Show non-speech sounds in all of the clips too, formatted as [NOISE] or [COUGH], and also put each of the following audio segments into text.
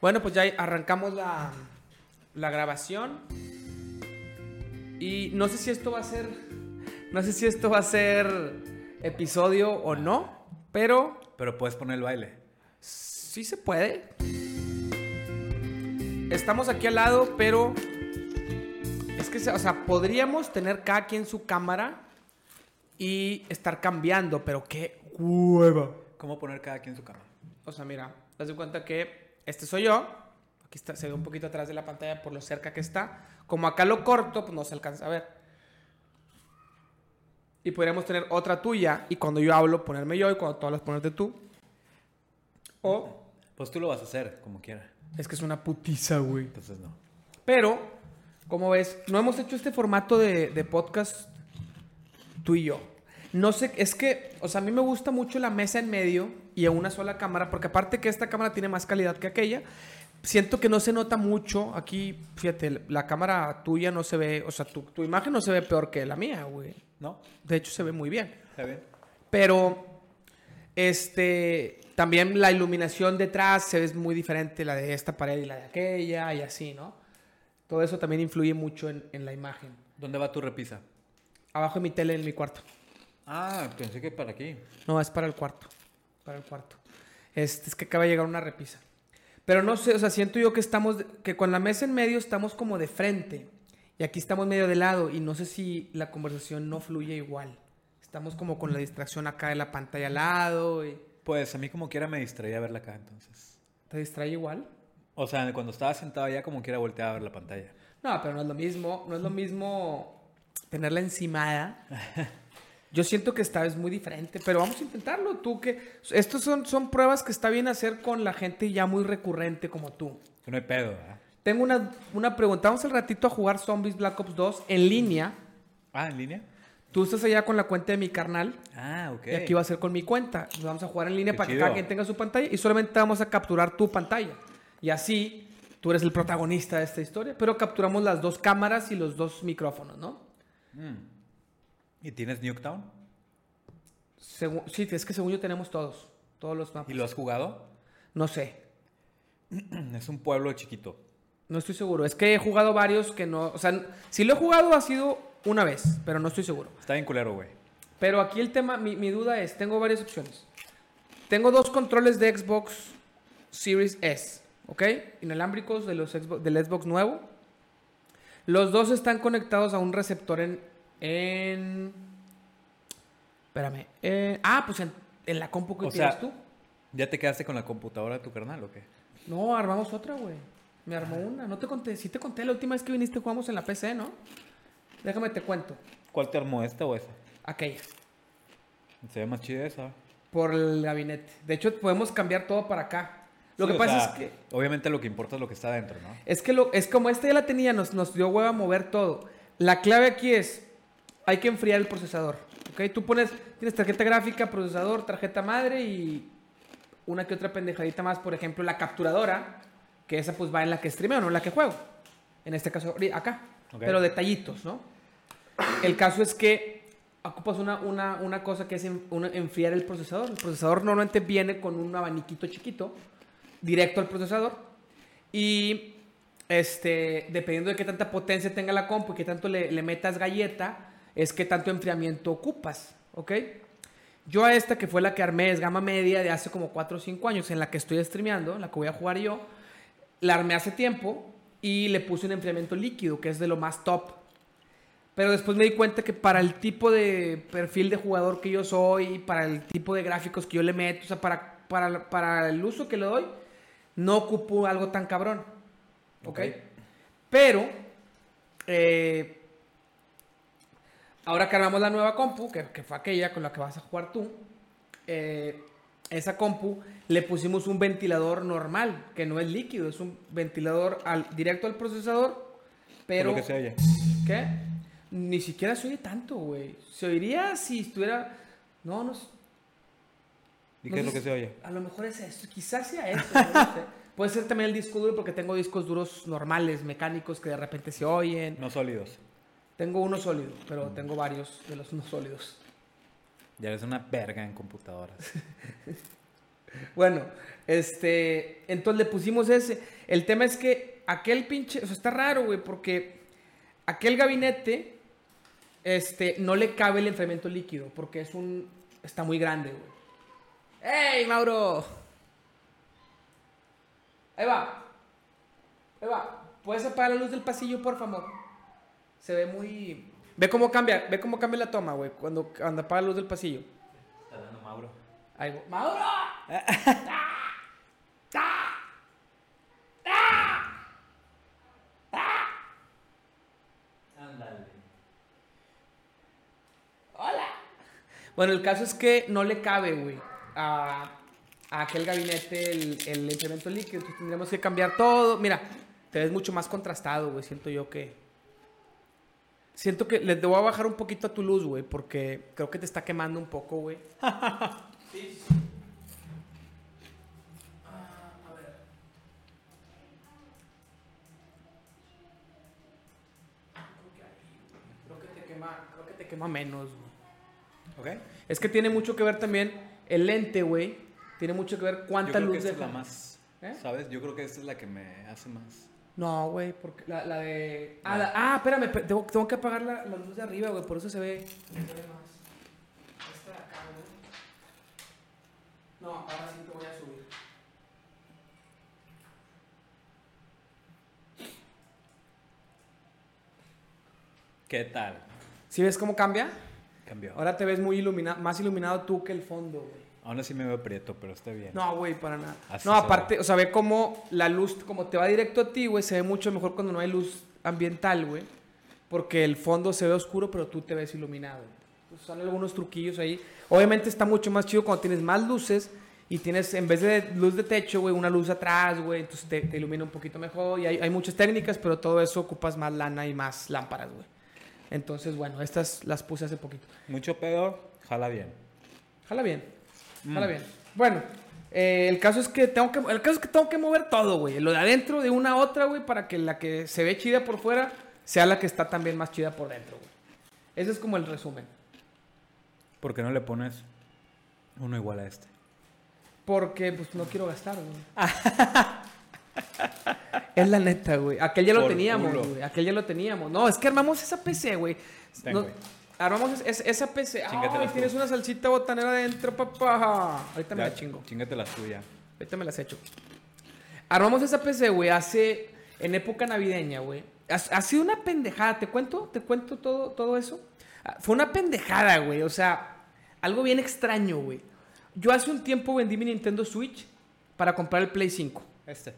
Bueno, pues ya arrancamos la, la grabación. Y no sé si esto va a ser. No sé si esto va a ser episodio o no. Pero Pero puedes poner el baile. sí se puede. Estamos aquí al lado, pero. Es que, o sea, podríamos tener cada quien su cámara y estar cambiando, pero qué hueva. ¿Cómo poner cada quien su cama? O sea, mira, te das cuenta que este soy yo. Aquí está, se ve un poquito atrás de la pantalla por lo cerca que está. Como acá lo corto, pues no se alcanza a ver. Y podríamos tener otra tuya y cuando yo hablo ponerme yo y cuando tú hablas ponerte tú. O Pues tú lo vas a hacer, como quiera. es que es una putiza, güey. Entonces no. Pero, como ves, no hemos hecho este formato de, de podcast tú y yo. No sé, es que, o sea, a mí me gusta mucho la mesa en medio y a una sola cámara, porque aparte que esta cámara tiene más calidad que aquella, siento que no se nota mucho. Aquí, fíjate, la cámara tuya no se ve, o sea, tu, tu imagen no se ve peor que la mía, güey. ¿No? De hecho, se ve muy bien. ¿Está bien? Pero, este, también la iluminación detrás se ve muy diferente, la de esta pared y la de aquella, y así, ¿no? Todo eso también influye mucho en, en la imagen. ¿Dónde va tu repisa? Abajo de mi tele en mi cuarto. Ah, pensé que para aquí. No, es para el cuarto. Para el cuarto. Este, es que acaba de llegar una repisa. Pero no sé, o sea, siento yo que estamos, que con la mesa en medio estamos como de frente. Y aquí estamos medio de lado. Y no sé si la conversación no fluye igual. Estamos como con la distracción acá de la pantalla al lado. Y Pues a mí como quiera me distraía verla acá entonces. ¿Te distrae igual? O sea, cuando estaba sentado allá como quiera volteaba a ver la pantalla. No, pero no es lo mismo. No es lo mismo tenerla encimada. [LAUGHS] Yo siento que esta vez es muy diferente, pero vamos a intentarlo. Tú que estos son, son pruebas que está bien hacer con la gente ya muy recurrente como tú. Que no hay pedo, ¿verdad? Tengo una, una pregunta. Vamos al ratito a jugar Zombies Black Ops 2 en línea. Ah, ¿en línea? Tú estás allá con la cuenta de mi carnal Ah, ok. y aquí va a ser con mi cuenta. Nos vamos a jugar en línea Qué para que cada quien tenga su pantalla y solamente vamos a capturar tu pantalla. Y así tú eres el protagonista de esta historia, pero capturamos las dos cámaras y los dos micrófonos, ¿no? Mm. ¿Y tienes Nuketown? Segu- sí, es que según yo tenemos todos. Todos los mapas. ¿Y lo has jugado? No sé. [CLEARS THROAT] Es un pueblo chiquito. No estoy seguro. Es que he jugado varios que no. O sea, si lo he jugado ha sido una vez, pero no estoy seguro. Está bien culero, güey. Pero aquí el tema, mi, mi duda es: tengo varias opciones. Tengo dos controles de Xbox Series S, ¿ok? Inalámbricos de los Xbox- del Xbox nuevo. Los dos están conectados a un receptor en. En espérame. eh, ah, pues en, en la compu que O tienes sea- tú. ¿Ya te quedaste con la computadora de tu carnal o qué? No, armamos otra, güey. Me armó Ah. una. No te conté. Sí te conté la última vez que viniste jugamos en la PC, ¿no? Déjame te cuento. ¿Cuál te armó esta o esa? Aquella. Se ve más chida esa. Por el gabinete. De hecho, podemos cambiar todo para acá. Lo Sí, que pasa sea, es que. Obviamente lo que importa es lo que está adentro, ¿no? Es que lo, es como esta ya la tenía, nos, nos dio hueva mover todo. La clave aquí es, hay que enfriar el procesador. ¿Ok? Tú pones, tienes tarjeta gráfica, procesador, tarjeta madre y una que otra pendejadita más. Por ejemplo, la capturadora, que esa pues va en la que streameo, no en la que juego. En este caso, acá. Ok. Pero detallitos, ¿no? El caso es que ocupas una, una, una cosa que es en- una- enfriar el procesador. El procesador normalmente viene con un abaniquito chiquito, directo al procesador. Y este, dependiendo de qué tanta potencia tenga la compu y qué tanto le, le metas galleta, es qué tanto enfriamiento ocupas, ¿ok? Yo a esta que fue la que armé es gama media de hace como 4 o 5 años, en la que estoy streameando, en la que voy a jugar yo, la armé hace tiempo y le puse un enfriamiento líquido, que es de lo más top. Pero después me di cuenta que para el tipo de perfil de jugador que yo soy, para el tipo de gráficos que yo le meto, o sea, para, para, para el uso que le doy, no ocupo algo tan cabrón. ¿Ok? Ok. Pero, eh, ahora que armamos la nueva compu, que, que fue aquella con la que vas a jugar tú, eh, esa compu le pusimos un ventilador normal, que no es líquido, es un ventilador al, directo al procesador, pero... Por lo que se oye. ¿Qué? Ni siquiera se oye tanto, güey. Se oiría si estuviera... No, no... ¿Y no qué es lo que se oye? A lo mejor es eso. Quizás sea eso. no sé. [LAUGHS] Puede ser también el disco duro porque tengo discos duros normales, mecánicos, que de repente se oyen. No sólidos. Tengo uno sólido, pero tengo varios de los no sólidos. Ya eres una verga en computadoras. [LAUGHS] Bueno, este, entonces le pusimos ese. El tema es que aquel pinche, o sea, está raro, güey, porque aquel gabinete, este, no le cabe el enfriamiento líquido, porque es un, está muy grande, güey. ¡Ey, Mauro! Ahí va. Ahí va. ¿Puedes apagar la luz del pasillo, por favor? Se ve muy... Ve cómo cambia, ve cómo cambia la toma, güey, cuando, cuando apaga la luz del pasillo. Está dando Mauro. Ahí va. ¡Mauro! Ándale. ¡Hola! Bueno, el caso es que no le cabe, güey, a, a aquel gabinete el, el enfriamiento líquido. Entonces tendríamos que cambiar todo. Mira, te ves mucho más contrastado, güey. Siento yo que. Siento que le debo bajar un poquito a tu luz, güey, porque creo que te está quemando un poco, güey. sí. [LAUGHS] Ah, a. Creo que. Creo que quema, creo que menos, güey. ¿Ok? Es que tiene mucho que ver también el lente, güey. Tiene mucho que ver Yo cuánta creo que luz esta es la más. ¿Eh? ¿Sabes? Yo creo que esta es la que me hace más. No, güey, porque la, la de. Ah, La- ah, espérame, tengo, tengo que apagar la, la luz de arriba, güey, por eso se ve. se ve más. Esta de acá, güey. No, ahora sí te voy a subir. ¿Qué tal? ¿Sí ves cómo cambia? Cambió. Ahora te ves muy iluminado, más iluminado tú que el fondo, güey. Aún así me veo prieto, pero está bien. No, güey, para nada. Así no, aparte, o sea, ve cómo la luz, como te va directo a ti, güey, se ve mucho mejor cuando no hay luz ambiental, güey. Porque el fondo se ve oscuro, pero tú te ves iluminado. Pues son algunos truquillos ahí. Obviamente está mucho más chido cuando tienes más luces y tienes, en vez de luz de techo, güey, una luz atrás, güey. Entonces te, te ilumina un poquito mejor. Y hay, hay muchas técnicas, pero todo eso ocupas más lana y más lámparas, güey. Entonces, bueno, estas las puse hace poquito. Mucho pedo, jala bien. Jala bien. Mm. Jala bien. Bueno, eh, el caso es que tengo que el caso es que tengo que mover todo, güey. Lo de adentro de una a otra, güey, para que la que se ve chida por fuera sea la que está también más chida por dentro, güey. Ese es como el resumen. ¿Por qué no le pones uno igual a este? Porque pues no quiero gastar, güey. es la neta, güey. Aquel ya lo teníamos, culo. güey. Aquel ya lo teníamos. No, es que armamos esa PC, güey. Ten, No- güey. Armamos es- es- esa PC. Ay, tú. tienes una salsita botanera adentro, papá. Ahorita me Ya, la chingo. Chingate la suya. Ahorita me las he hecho. Armamos esa PC, güey, hace. En época navideña, güey. Ha, ha sido una pendejada. ¿Te cuento? ¿Te cuento todo, todo eso? Ah, Fue una pendejada, güey. O sea, algo bien extraño, güey. Yo hace un tiempo vendí mi Nintendo Switch para comprar el Play 5. Este.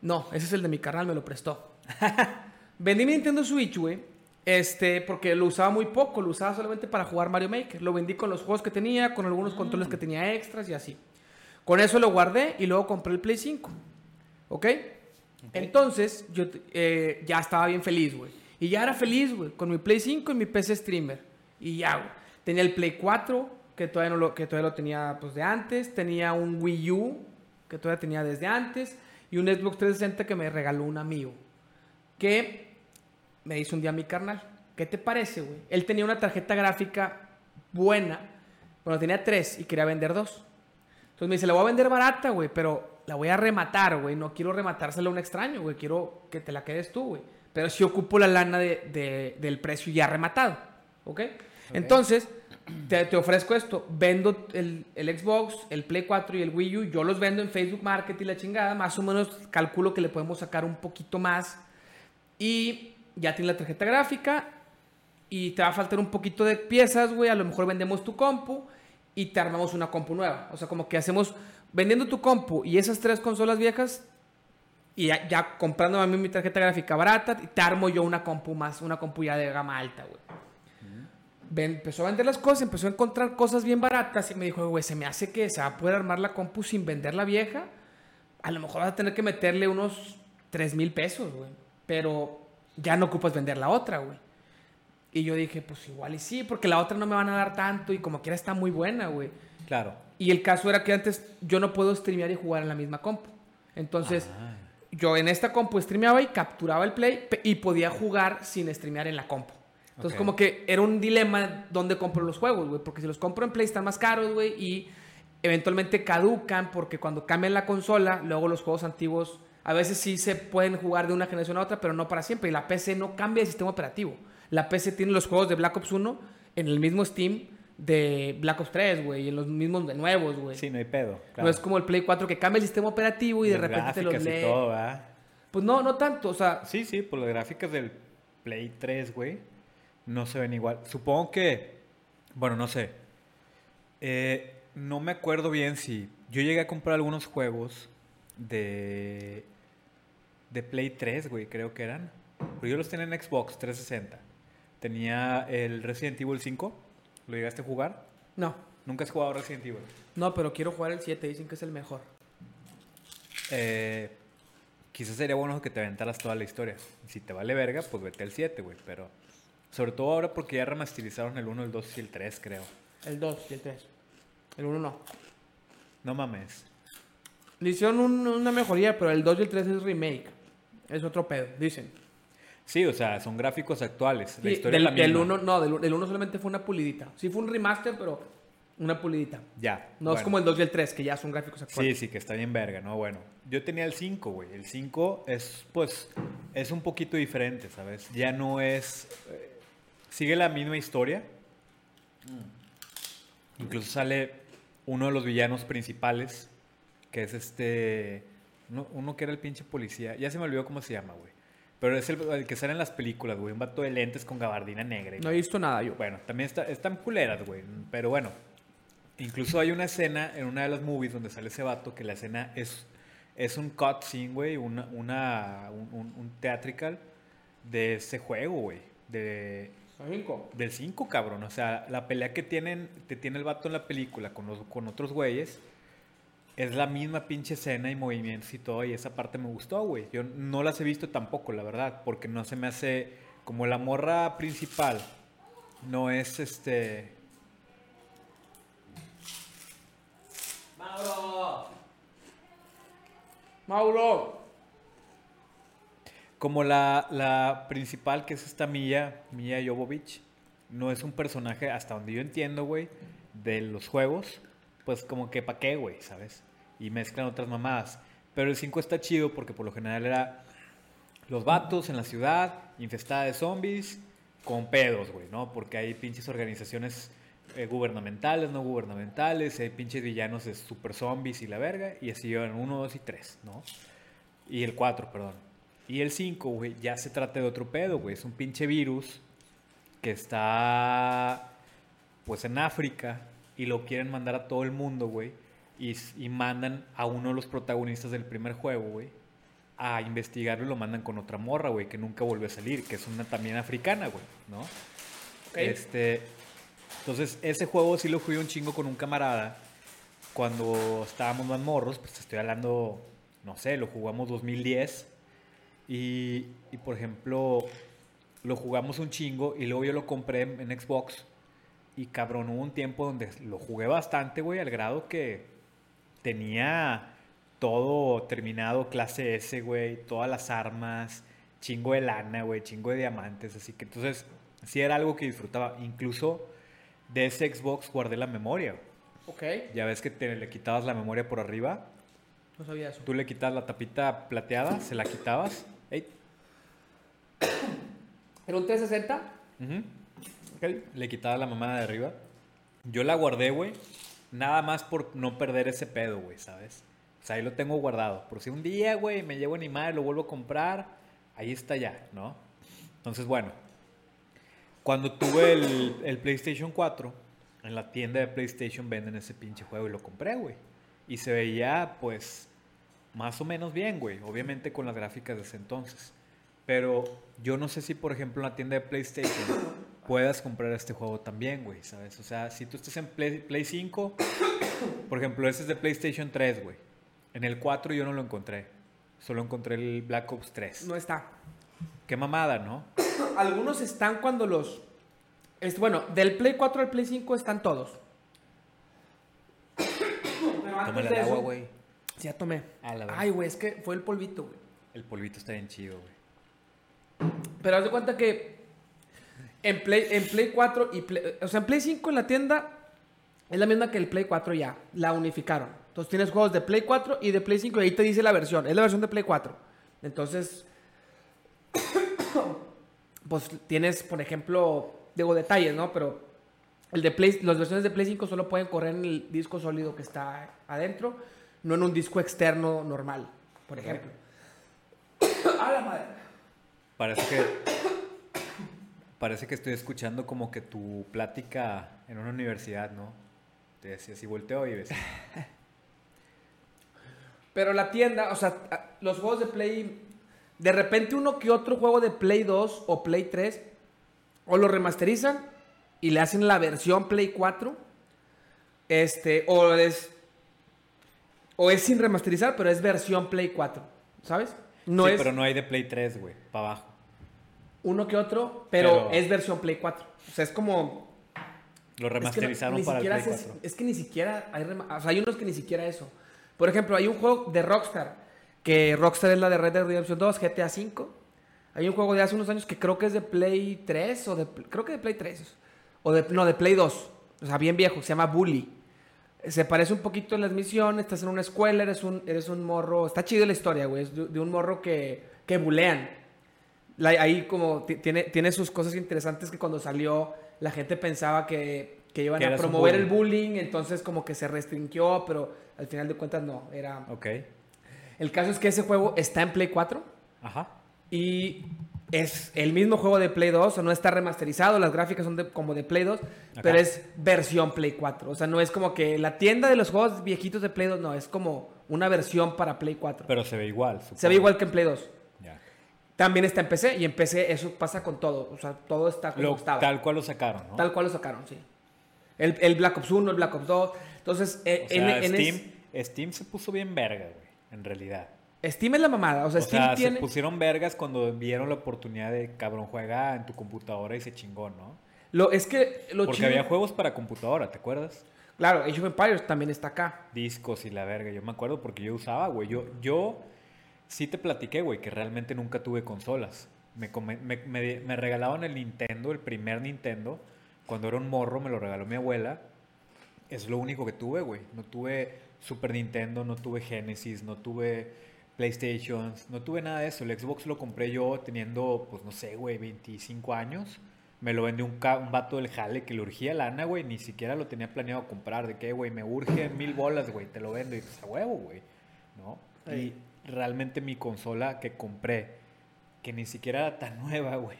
No, ese es el de mi carnal, me lo prestó. [LAUGHS] vendí mi Nintendo Switch, güey. Este, porque lo usaba muy poco, lo usaba solamente para jugar Mario Maker. Lo vendí con los juegos que tenía, con algunos controles que tenía extras y así. Con eso lo guardé y luego compré el Play 5. ¿Ok? Entonces, yo eh, ya estaba bien feliz, güey. Y ya era feliz, güey, con mi Play 5 y mi PC streamer. Y ya, güey. Tenía el Play 4, que todavía, no lo, que todavía lo tenía pues, de antes. Tenía un Wii U, que todavía tenía desde antes. Y un Xbox 360 que me regaló un amigo. Que me hizo un día mi carnal. ¿Qué te parece, güey? Él tenía una tarjeta gráfica buena. Bueno, tenía tres y quería vender dos. Entonces me dice, la voy a vender barata, güey, pero la voy a rematar, güey. No quiero rematársela a un extraño, güey. Quiero que te la quedes tú, güey. Pero sí ocupo la lana de- de- del precio ya rematado, ¿ok? Entonces, te, te ofrezco esto. Vendo el, el Xbox, el Play 4 y el Wii U. Yo los vendo en Facebook Market y la chingada. Más o menos calculo que le podemos sacar un poquito más. Y ya tienes la tarjeta gráfica. Y te va a faltar un poquito de piezas, güey. A lo mejor vendemos tu compu y te armamos una compu nueva. O sea, como que hacemos vendiendo tu compu y esas tres consolas viejas y ya, ya comprando a mí mi tarjeta gráfica barata, te armo yo una compu más, una compu ya de gama alta, güey. Empezó a vender las cosas, empezó a encontrar cosas bien baratas y me dijo, güey, se me hace que se va a poder armar la compu sin vender la vieja. A lo mejor vas a tener que meterle unos 3 mil pesos, güey. Pero ya no ocupas vender la otra, güey. Y yo dije, pues igual y sí, porque la otra no me van a dar tanto y como quiera está muy buena, güey. Claro. Y el caso era que antes yo no puedo streamear y jugar en la misma compu. Entonces, Ah, yo en esta compu streameaba y capturaba el play y podía jugar sin streamear en la compu. Entonces, como que era un dilema dónde compro los juegos, güey. Porque si los compro en play están más caros, güey. Y eventualmente caducan porque cuando cambian la consola, luego los juegos antiguos a veces sí se pueden jugar de una generación a otra, pero no para siempre. Y la PC no cambia de sistema operativo. La PC tiene los juegos de Black Ops 1 en el mismo Steam de Black Ops 3, güey, y en los mismos de nuevos, güey. Sí, no hay pedo. No es como el Play 4 que cambia el sistema operativo y de repente te los gráficas y lee. todo, ¿verdad? Pues no, no tanto, o sea, Sí, sí, pues las gráficas del Play 3, güey, no se ven igual. Supongo que, bueno, no sé. Eh, no me acuerdo bien si yo llegué a comprar algunos juegos de de Play 3, güey, creo que eran. Pero yo los tenía en Xbox 360. Tenía el Resident Evil 5. ¿Lo llegaste a jugar? no. Nunca has jugado Resident Evil. No, pero quiero jugar el 7, dicen que es el mejor. Eh, quizás sería bueno que te aventaras toda la historia. Si te vale verga, pues vete al 7, güey. Pero sobre todo ahora porque ya remasterizaron el 1, el 2 y el 3, creo. El 2 y el 3. El 1 no. No mames. Le hicieron un- una mejoría, pero el 2 y el 3 es remake. Es otro pedo, dicen. Sí, o sea, son gráficos actuales. La Sí, historia del, es la del misma. 1, no, del, del 1 solamente fue una pulidita. Sí fue un remaster, pero una pulidita. Ya. No es como el 2 y el 3, que ya son gráficos Sí, actuales. sí, que está bien verga, ¿no? Bueno, yo tenía el 5, güey. El 5 es, pues, es un poquito diferente, ¿sabes? Ya no es... eh, sigue la misma historia. Incluso sale uno de los villanos principales, que es este... Uno, uno que era el pinche policía. Ya se me olvidó cómo se llama, güey. Pero es el, el que sale en las películas, güey. Un vato de lentes con gabardina negra. No he visto nada yo. bueno, también está, están culeras, güey. Pero bueno, incluso hay una escena en una de las movies donde sale ese vato que la escena es, es un cutscene, güey, una, una, un, un- un theatrical de ese juego, güey. De, Cinco. del 5, cabrón. O sea, la pelea que tienen, que tiene el vato en la película con, los, con otros güeyes es la misma pinche escena y movimientos y todo. Y esa parte me gustó, güey. Yo no las he visto tampoco, la verdad, porque no se me hace como la morra principal. No es este. Mauro. Mauro. Como la, la principal, que es esta Mia, Mia Jovovich, no es un personaje, hasta donde yo entiendo, güey, de los juegos, pues como que pa' qué, güey, ¿sabes? Y mezclan otras mamadas. Pero el 5 está chido porque por lo general era los vatos en la ciudad, infestada de zombies, con pedos, güey, ¿no? Porque hay pinches organizaciones eh, gubernamentales, no gubernamentales, hay pinches villanos de super zombies y la verga, y así llevan 1, 2 y 3, ¿no? Y el 4, perdón. Y el 5, güey, ya se trata de otro pedo, güey. Es un pinche virus que está, pues, en África y lo quieren mandar a todo el mundo, güey. Y, mandan a uno de los protagonistas del primer juego, güey, a investigarlo y lo mandan con otra morra, güey, que nunca volvió a salir, que es una también africana, güey, ¿no? Ok. Este, entonces, ese juego sí lo jugué un chingo con un camarada cuando estábamos más morros, pues estoy hablando, no sé, lo jugamos 2010 y, y, por ejemplo, lo jugamos un chingo y luego yo lo compré en Xbox y cabrón, hubo un tiempo donde lo jugué bastante, güey, al grado que tenía todo terminado, clase S, güey, todas las armas, chingo de lana, güey, chingo de diamantes, así que entonces sí era algo que disfrutaba, incluso de ese Xbox guardé la memoria. Ok. Ya ves que te le quitabas la memoria por arriba, No sabía eso. tú le quitabas la tapita plateada, se la quitabas. Ey, ¿Era un 360? Le quitabas la mamada de arriba. Yo la guardé, güey. Nada más por no perder ese pedo, güey, ¿sabes? O sea, ahí lo tengo guardado. Por si un día, güey, me llevo a animar, lo vuelvo a comprar, ahí está ya, ¿no? Entonces, bueno. Cuando tuve el, el PlayStation 4, en la tienda de PlayStation venden ese pinche juego y lo compré, güey. Y se veía, pues, más o menos bien, güey. Obviamente con las gráficas de ese entonces. Pero yo no sé si, por ejemplo, en la tienda de PlayStation puedas comprar este juego también, güey, ¿sabes? O sea, si tú estás en Play, Play 5, [COUGHS] por ejemplo, este es de PlayStation 3, güey. En el 4 yo no lo encontré. Solo encontré el Black Ops 3. No está. Qué mamada, ¿no? [COUGHS] Algunos están cuando los. es- bueno, del Play 4 al Play 5 están todos. [COUGHS] Tómale el agua, güey. Sí, ya tomé. La. Ay, güey, es que fue el polvito, güey. El polvito está bien chido, güey. Pero haz de cuenta que en Play, en Play 4 y Play, o sea, en Play 5 en la tienda Es la misma que el Play 4 ya. La unificaron. Entonces tienes juegos de Play 4 y de Play 5 y ahí te dice la versión. Es la versión de Play 4. Entonces, [COUGHS] pues tienes, por ejemplo, digo detalles, ¿no? Pero el de Play, las versiones de Play 5 solo pueden correr en el disco sólido que está adentro, no en un disco externo normal, por ejemplo. [COUGHS] ¡A la madre! Parece que. Parece que estoy escuchando como que tu plática en una universidad, ¿no? Te decía, si volteo y ves. [LAUGHS] Pero la tienda, o sea, los juegos de Play, de repente uno que otro juego de Play 2 o Play 3, o lo remasterizan y le hacen la versión Play 4, este, o es, o es sin remasterizar, pero es versión Play 4, ¿sabes? No sí, es pero no hay de Play 3, güey, para abajo. Uno que otro, pero, Pero- es versión Play 4. O sea, es como... Lo es que no- remasterizaron para el siquiera Play es- 4. Es que ni siquiera hay, o sea, hay unos que ni siquiera eso. Por ejemplo, hay un juego de Rockstar, que Rockstar es la de Red Dead Redemption 2, GTA 5. Hay un juego de hace unos años que creo que es de Play 3 o de creo que de Play 3 o de no, de Play 2. O sea, bien viejo, se llama Bully. Se parece un poquito en las misiones, estás en una escuela, eres un, eres un morro. Está chido la historia, güey. Es de, de un morro que, que bulean. La- ahí como ti- tiene, tiene sus cosas interesantes que cuando salió la gente pensaba que, que iban a promover el bully. bullying, entonces como que se restringió, pero al final de cuentas no. Era... Ok. El caso es que ese juego está en Play 4 Ajá. y es el mismo juego de Play 2, o sea, no está remasterizado, las gráficas son de- como de Play 2, pero es versión Play 4. O sea, no es como que la tienda de los juegos viejitos de Play 2, no, es como una versión para Play 4. Pero se ve igual. Se ve igual que en Play 2. También está en PC y en PC eso pasa con todo. O sea, todo está como Lo- estaba. tal cual lo sacaron, ¿no? Tal cual lo sacaron, sí. El, el Black Ops 1, el Black Ops 2. Entonces, eh, O sea, en, en Steam, es- Steam se puso bien verga, güey, en realidad. Steam es la mamada. O sea, O Steam sea, tiene. se pusieron vergas cuando vieron la oportunidad de cabrón juega en tu computadora y se chingó, ¿no? Lo, es que lo Porque había juegos para computadora, ¿te acuerdas? Claro, Age of Empires también está acá. Discos y la verga, yo me acuerdo porque yo usaba, güey. Yo, yo sí te platiqué, güey, que realmente nunca tuve consolas. Me, me, regalaban el Nintendo, el primer Nintendo. Cuando era un morro me lo regaló mi abuela. Es lo único que tuve, güey. No tuve Super Nintendo, no tuve Genesis, no tuve PlayStation, no tuve nada de eso. El Xbox lo compré yo teniendo, pues no sé, güey, 25 años. Me lo vendió un, un vato del jale que le urgía lana, güey. Ni siquiera lo tenía planeado comprar. De que, güey, me urge mil bolas, güey. Te lo vendo. Y pues a huevo, güey. ¿No? Realmente mi consola que compré, que ni siquiera era tan [LAUGHS] nueva, güey,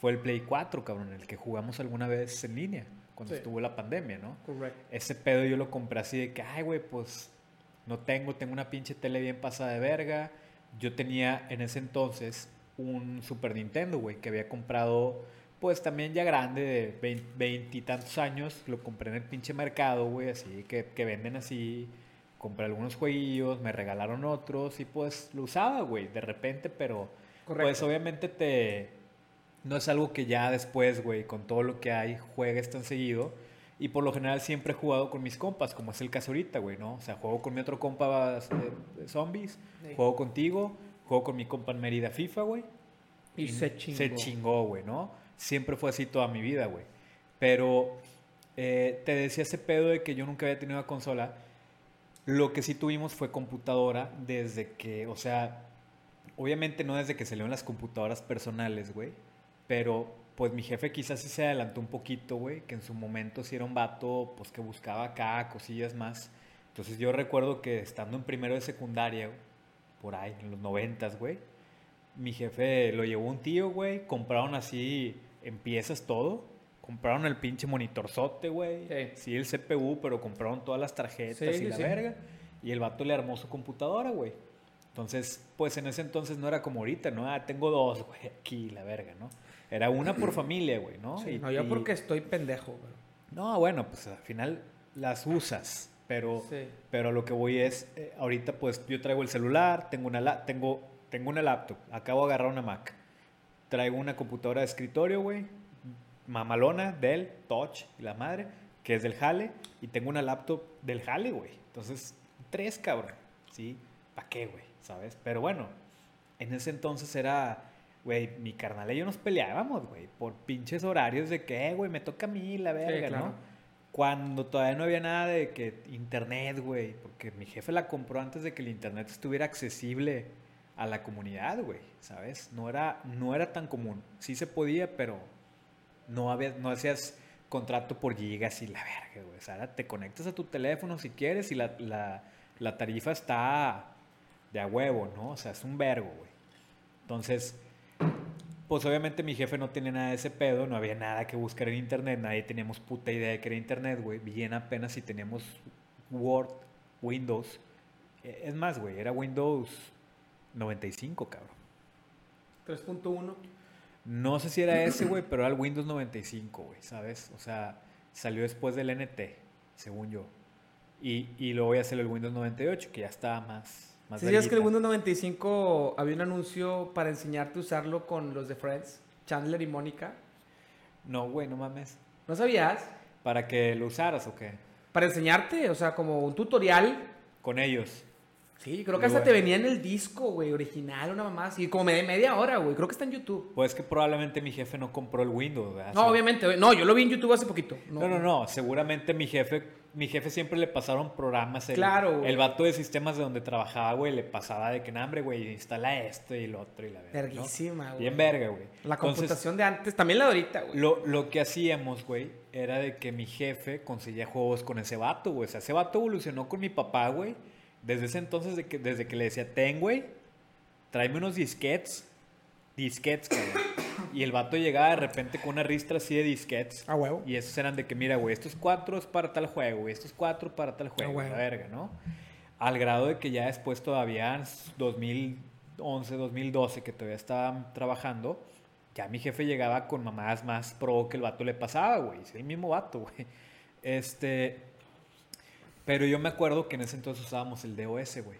fue el Play 4, cabrón. El que jugamos alguna vez en línea. Cuando Sí. estuvo la pandemia, ¿no? Correcto. Ese pedo yo lo compré así de que, ay, güey, pues no tengo, tengo una pinche tele bien pasada de verga. Yo tenía en ese entonces un Super Nintendo, güey, que había comprado, pues también ya grande, de veintitantos años. Lo compré en el pinche mercado, güey, así que, que venden así. Compré algunos jueguillos, me regalaron otros y pues lo usaba, güey, de repente, pero Correcto. pues obviamente te... No es algo que ya después, güey, con todo lo que hay, juegues tan seguido. Y por lo general siempre he jugado con mis compas, como es el caso ahorita, güey, ¿no? O sea, juego con mi otro compa eh, zombies, Sí. juego contigo, juego con mi compa en Mérida FIFA, güey. Y se chingó. Se chingó, güey, ¿no? Siempre fue así toda mi vida, güey. Pero eh, te decía ese pedo de que yo nunca había tenido una consola. Lo que sí tuvimos fue computadora desde que, o sea, obviamente no desde que salieron las computadoras personales, güey. Pero pues mi jefe quizás sí se adelantó un poquito, güey, que en su momento sí era vato, pues que buscaba acá cosillas más. Entonces yo recuerdo que estando en primero de secundaria, por ahí, en los noventas, güey, mi jefe lo llevó un tío, güey, compraron así en piezas todo. Compraron el pinche monitorzote, güey. Sí. Sí, el CPU, pero compraron todas las tarjetas Sí, y la verga. Y el vato le armó su computadora, güey. Entonces, pues en ese entonces no era como ahorita, ¿no? Ah, tengo dos, güey, aquí, la verga, ¿no? Era una por familia, güey, ¿no? Sí, Y- no, yo y- porque estoy pendejo, güey. No, bueno, pues al final las usas, pero, Sí. pero lo que voy es, eh, ahorita pues yo traigo el celular, tengo una, la- tengo, tengo una laptop, acabo de agarrar una Mac, traigo una computadora de escritorio, güey, mamalona, Dell, Touch y la madre, que es del Jale, y tengo una laptop del Jale, güey. Entonces, tres, cabrón, ¿sí? ¿Para qué, güey? ¿Sabes? Pero bueno, en ese entonces era, güey, mi carnal y yo nos peleábamos, güey, por pinches horarios de que, eh, güey, me toca a mí la verga, claro. ¿no? cuando todavía no había nada de que internet, güey, porque mi jefe la compró antes de que el internet estuviera accesible a la comunidad, güey, ¿sabes? No era, no era tan común. Sí se podía, pero no, había, no hacías contrato por gigas y la verga, güey. O sea, te conectas a tu teléfono si quieres y la, la, tarifa está de a huevo, ¿no? O sea, es un vergo, güey. Entonces, pues obviamente mi jefe no tenía nada de ese pedo, no había nada que buscar en internet, nadie teníamos puta idea de que era internet, güey. Bien apenas si teníamos Word, Windows. Eh, Es más, güey, era Windows 95, cabrón. 3.1. No sé si era ese, güey, pero era el Windows 95, güey, ¿sabes? O sea, salió después del NT, según yo. Y, y luego voy a hacer el Windows 98, que ya estaba más... más ¿Sabías que el. Windows 95 había un anuncio para enseñarte a usarlo con los de Friends? Chandler y Mónica. No, güey, no mames. ¿No sabías? ¿Para que lo usaras o qué? Para enseñarte, o sea, como un tutorial. Con ellos. Sí, creo que hasta Bueno. te venía en el disco, güey, original, una mamá así, como de media hora, güey. Creo que está en YouTube. Pues que probablemente mi jefe no compró el Windows, ¿verdad? No, obviamente, güey. No, yo lo vi en YouTube hace poquito. No, no, no. Seguramente mi jefe, mi jefe siempre le pasaron programas. El, Claro, güey. El vato de sistemas de donde trabajaba, güey, le pasaba de que, "No, hombre, güey, instala esto y el otro y la verga. ¿no? Verguísima, güey. Bien verga, güey. La Entonces, computación de antes, también la de ahorita, güey. Lo, lo que hacíamos, güey, era de que mi jefe conseguía juegos con ese vato, güey. O sea, ese vato evolucionó con mi papá, güey. Desde ese entonces, de que, desde que le decía, ten, güey, tráeme unos disquets. Disquets, cabrón. [COUGHS] Y el vato llegaba de repente con una ristra así de disquets. A huevo. Y esos eran de que, mira, güey, estos cuatro es para tal juego, güey, estos cuatro para tal juego, huevo. la verga, ¿no? Al grado de que ya después todavía, en 2011, 2012, que todavía estaban trabajando, ya mi jefe llegaba con mamadas más pro que el vato le pasaba, güey. Es el mismo vato, güey. Este. Pero yo me acuerdo que en ese entonces usábamos el DOS, güey.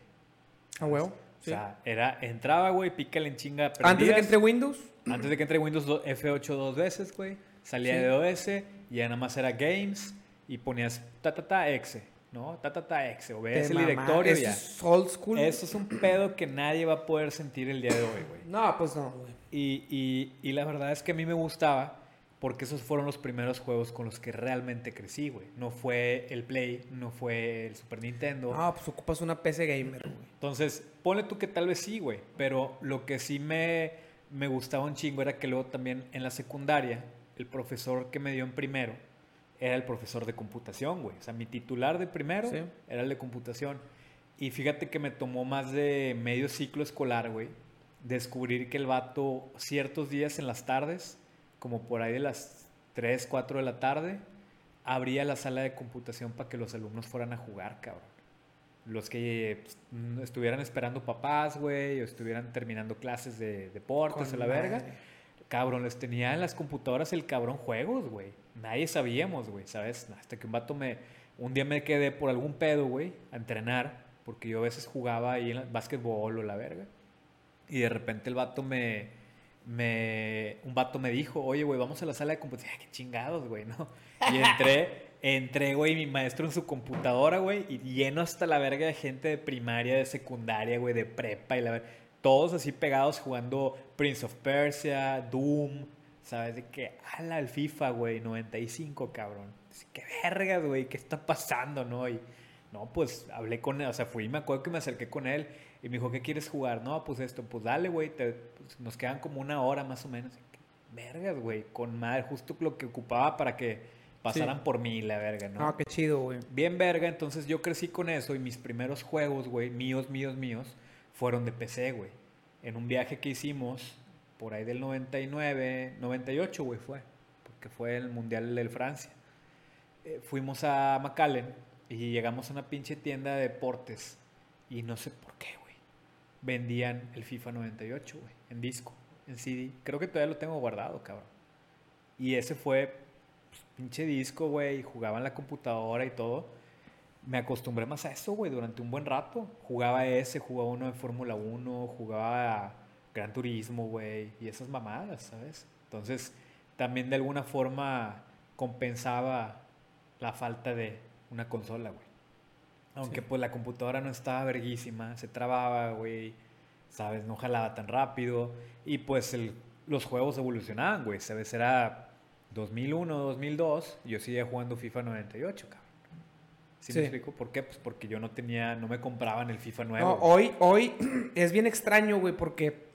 A huevo. O sí. sea, era, entraba, güey, pícale en chinga. Antes de que prendías. entre Windows. Antes de que entre Windows do- F8 dos veces, güey. Salía Sí. de OS y ya nada más era Games y ponías ta ta ta exe, ¿no? Ta ta ta exe. O veías el directorio eso ya. es old school. Eso es un pedo que nadie va a poder sentir el día de hoy, güey. No, pues no, güey. Y, y, y la verdad es que a mí me gustaba porque esos fueron los primeros juegos con los que realmente crecí, güey. No fue el Play, no fue el Super Nintendo. No, pues ocupas una PC gamer, güey. Entonces, ponle tú que tal vez sí, güey. Pero lo que sí me, me gustaba un chingo era que luego también en la secundaria, el profesor que me dio en primero era el profesor de computación, güey. O sea, mi titular de primero Sí. era el de computación. Y fíjate que me tomó más de medio ciclo escolar, güey, descubrir que el vato ciertos días en las tardes, como por ahí de las 3, 4 de la tarde, abría la sala de computación para que los alumnos fueran a jugar, cabrón los que pues, estuvieran esperando papás, güey, o estuvieran terminando clases de deportes Con o la verga. Cabrón, les tenía en las computadoras el cabrón juegos, güey. Nadie sabíamos, güey, ¿sabes? Hasta que un vato me... Un día me quedé por algún pedo, güey, a entrenar, porque yo a veces jugaba ahí en el básquetbol o la verga. Y de repente el vato me... me un vato me dijo, oye, güey, vamos a la sala de computación. Ay, qué chingados, güey, ¿no? Y entré, entré, güey, mi maestro en su computadora, güey, y lleno hasta la verga de gente de primaria, de secundaria, güey, de prepa y la verga. Todos así pegados jugando Prince of Persia, Doom, ¿sabes? De que, ala, el FIFA, güey, 95, cabrón. Qué vergas, güey, ¿qué está pasando, no? Y, no, pues hablé con él, o sea, fui, me acuerdo que me acerqué con él y me dijo, ¿qué quieres jugar? No, pues esto, pues dale, güey, pues, nos quedan como una hora más o menos. Vergas, güey, con madre, justo lo que ocupaba para que pasaran por mí, la verga, ¿no? Ah, qué chido, güey. Bien verga, entonces yo crecí con eso y mis primeros juegos, güey, míos, míos, míos, fueron de PC, güey. En un viaje que hicimos, por ahí del 99, 98, güey, fue, porque fue el Mundial del Francia. Eh, fuimos a McAllen y llegamos a una pinche tienda de deportes y no sé por qué. Vendían el FIFA 98, güey, en disco, en CD. Creo que todavía lo tengo guardado, cabrón. Y ese fue pues, pinche disco, güey, jugaba en la computadora y todo. Me acostumbré más a eso, güey, durante un buen rato. Jugaba ese, jugaba uno de Fórmula 1, jugaba Gran Turismo, güey, y esas mamadas, ¿sabes? Entonces, también de alguna forma compensaba la falta de una consola, güey. Aunque Sí. pues la computadora no estaba verguísima, se trababa, güey, ¿sabes? No jalaba tan rápido. Y pues el- los juegos evolucionaban, güey, ¿sabes? Era 2001, 2002, yo seguía jugando FIFA 98, cabrón. ¿Sí, Sí. me explico? ¿Por qué? Pues porque yo no tenía, no me compraban el FIFA nuevo. No, hoy, hoy [CLEARS THROAT] es bien extraño, güey, porque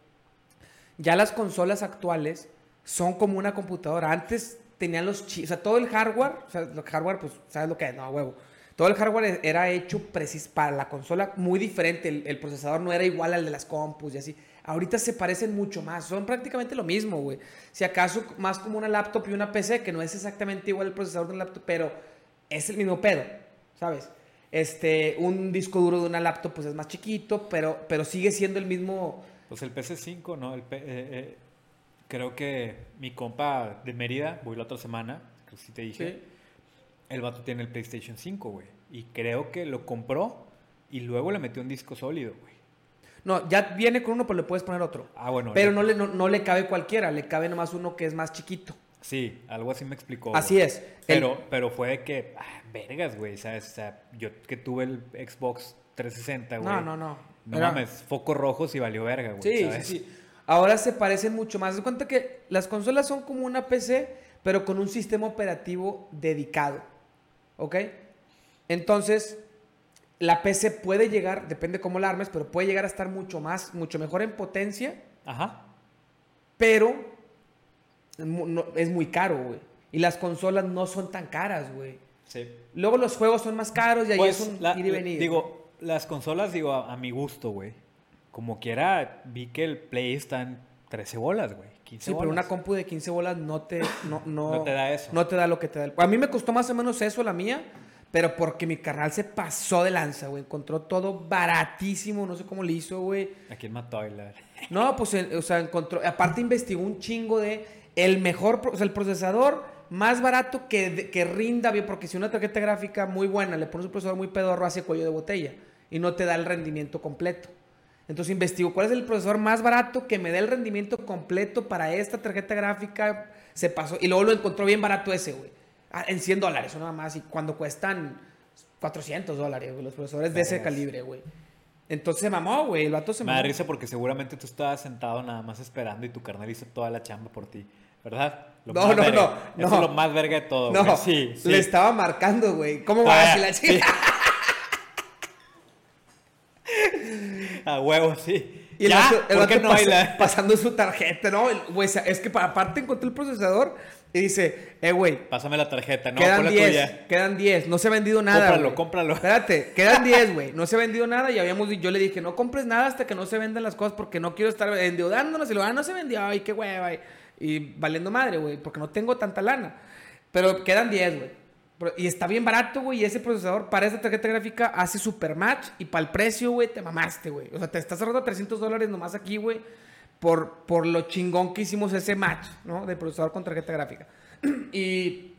ya las consolas actuales son como una computadora. Antes tenían los chips, o sea, todo el hardware, o sea, lo hardware, pues, ¿sabes lo que es? No, huevo. Todo el hardware e- era hecho precis para la consola muy diferente. El, el procesador no era igual al de las compus y así. Ahorita se parecen mucho más. Son prácticamente lo mismo, güey. Si acaso más como una laptop y una PC, que no es exactamente igual el procesador de una laptop, pero es el mismo pedo, ¿sabes? Este, un disco duro de una laptop pues es más chiquito, pero, pero sigue siendo el mismo... Pues el PC5, ¿no? El P- eh, eh, creo que mi compa de Mérida, voy la otra semana, que sí te dije, el vato tiene el PlayStation 5, güey. Y creo que lo compró y luego le metió un disco sólido, güey. No, ya viene con uno, pero le puedes poner otro. Ah, bueno. Pero ya- no le, no, no le cabe cualquiera, le cabe nomás uno que es más chiquito. Sí, algo así me explicó. Así güey. es. El- Pero, pero fue que, ah, vergas, güey, ¿sabes? O sea, yo que tuve el Xbox 360, güey. No, no, no. No Era- mames, focos rojos y valió verga, güey. Sí, sí, ¿sabes? sí. Ahora se parecen mucho más. De cuenta que las consolas son como una PC, pero con un sistema operativo dedicado. ¿Ok? Entonces, la PC puede llegar, depende cómo la armes, pero puede llegar a estar mucho más, mucho mejor en potencia, Ajá. pero es mu- no- es muy caro, güey. Y las consolas no son tan caras, güey. Sí. Luego los juegos son más caros y ahí Pues, es un la- ir y venir. Digo, las consolas, digo, a, a mi gusto, güey. Como quiera, vi que el Play está en 13 bolas, güey. 15 Sí, pero una compu de 15 bolas no te, no, [CLEARS THROAT] no, No te da eso. No te da lo que te da. el- A mí me costó más o menos eso la mía, pero porque mi carnal se pasó de lanza, güey. Encontró todo baratísimo, no sé cómo le hizo, güey. ¿A quién mató a la... No, pues, o sea, encontró, aparte investigó un chingo de el mejor, o sea, el procesador más barato que, que rinda bien, porque si una tarjeta gráfica muy buena le pones un procesador muy pedorro, hace cuello de botella y no te da el rendimiento completo. Entonces investigó cuál es el procesador más barato que me dé el rendimiento completo para esta tarjeta gráfica. Se pasó y luego lo encontró bien barato ese, güey. Ah, en 100 dólares, nada más. Y cuando cuestan 400 dólares, güey, los procesadores de ese calibre, güey. Entonces se mamó, güey. El vato se Me da mamó. risa porque seguramente tú estabas sentado nada más esperando y tu carnal hizo toda la chamba por ti, ¿verdad? Lo No, no, verga. no, Eso no. es lo más verga de todo, No, güey. Sí, sí. le estaba marcando, güey. ¿Cómo vas? Y la sí. [LAUGHS] A huevo, sí. Y el ya, vato, el ¿por qué vato no pasa- [LAUGHS] pasando su tarjeta, ¿no? Güey, es que pa- aparte encontré el procesador y dice, eh, güey, Pásame la tarjeta, no, quedan pon la 10, tuya. quedan 10, no se ha vendido nada. Cómpralo, cómpralo. Espérate, quedan [LAUGHS] 10, güey, no se ha vendido nada y habíamos, yo le dije, no compres nada hasta que no se vendan las cosas porque no quiero estar endeudándonos y lo, ah, no se vendió, ay, qué hueva, y valiendo madre, güey, porque no tengo tanta lana. Pero quedan 10, güey. Y está bien barato, güey. Y ese procesador para esta tarjeta gráfica hace super match. Y para el precio, güey, te mamaste, güey. O sea, te estás ahorrando 300 dólares nomás aquí, güey. Por, por lo chingón que hicimos ese match, ¿no? De procesador con tarjeta gráfica. [CLEARS THROAT] y.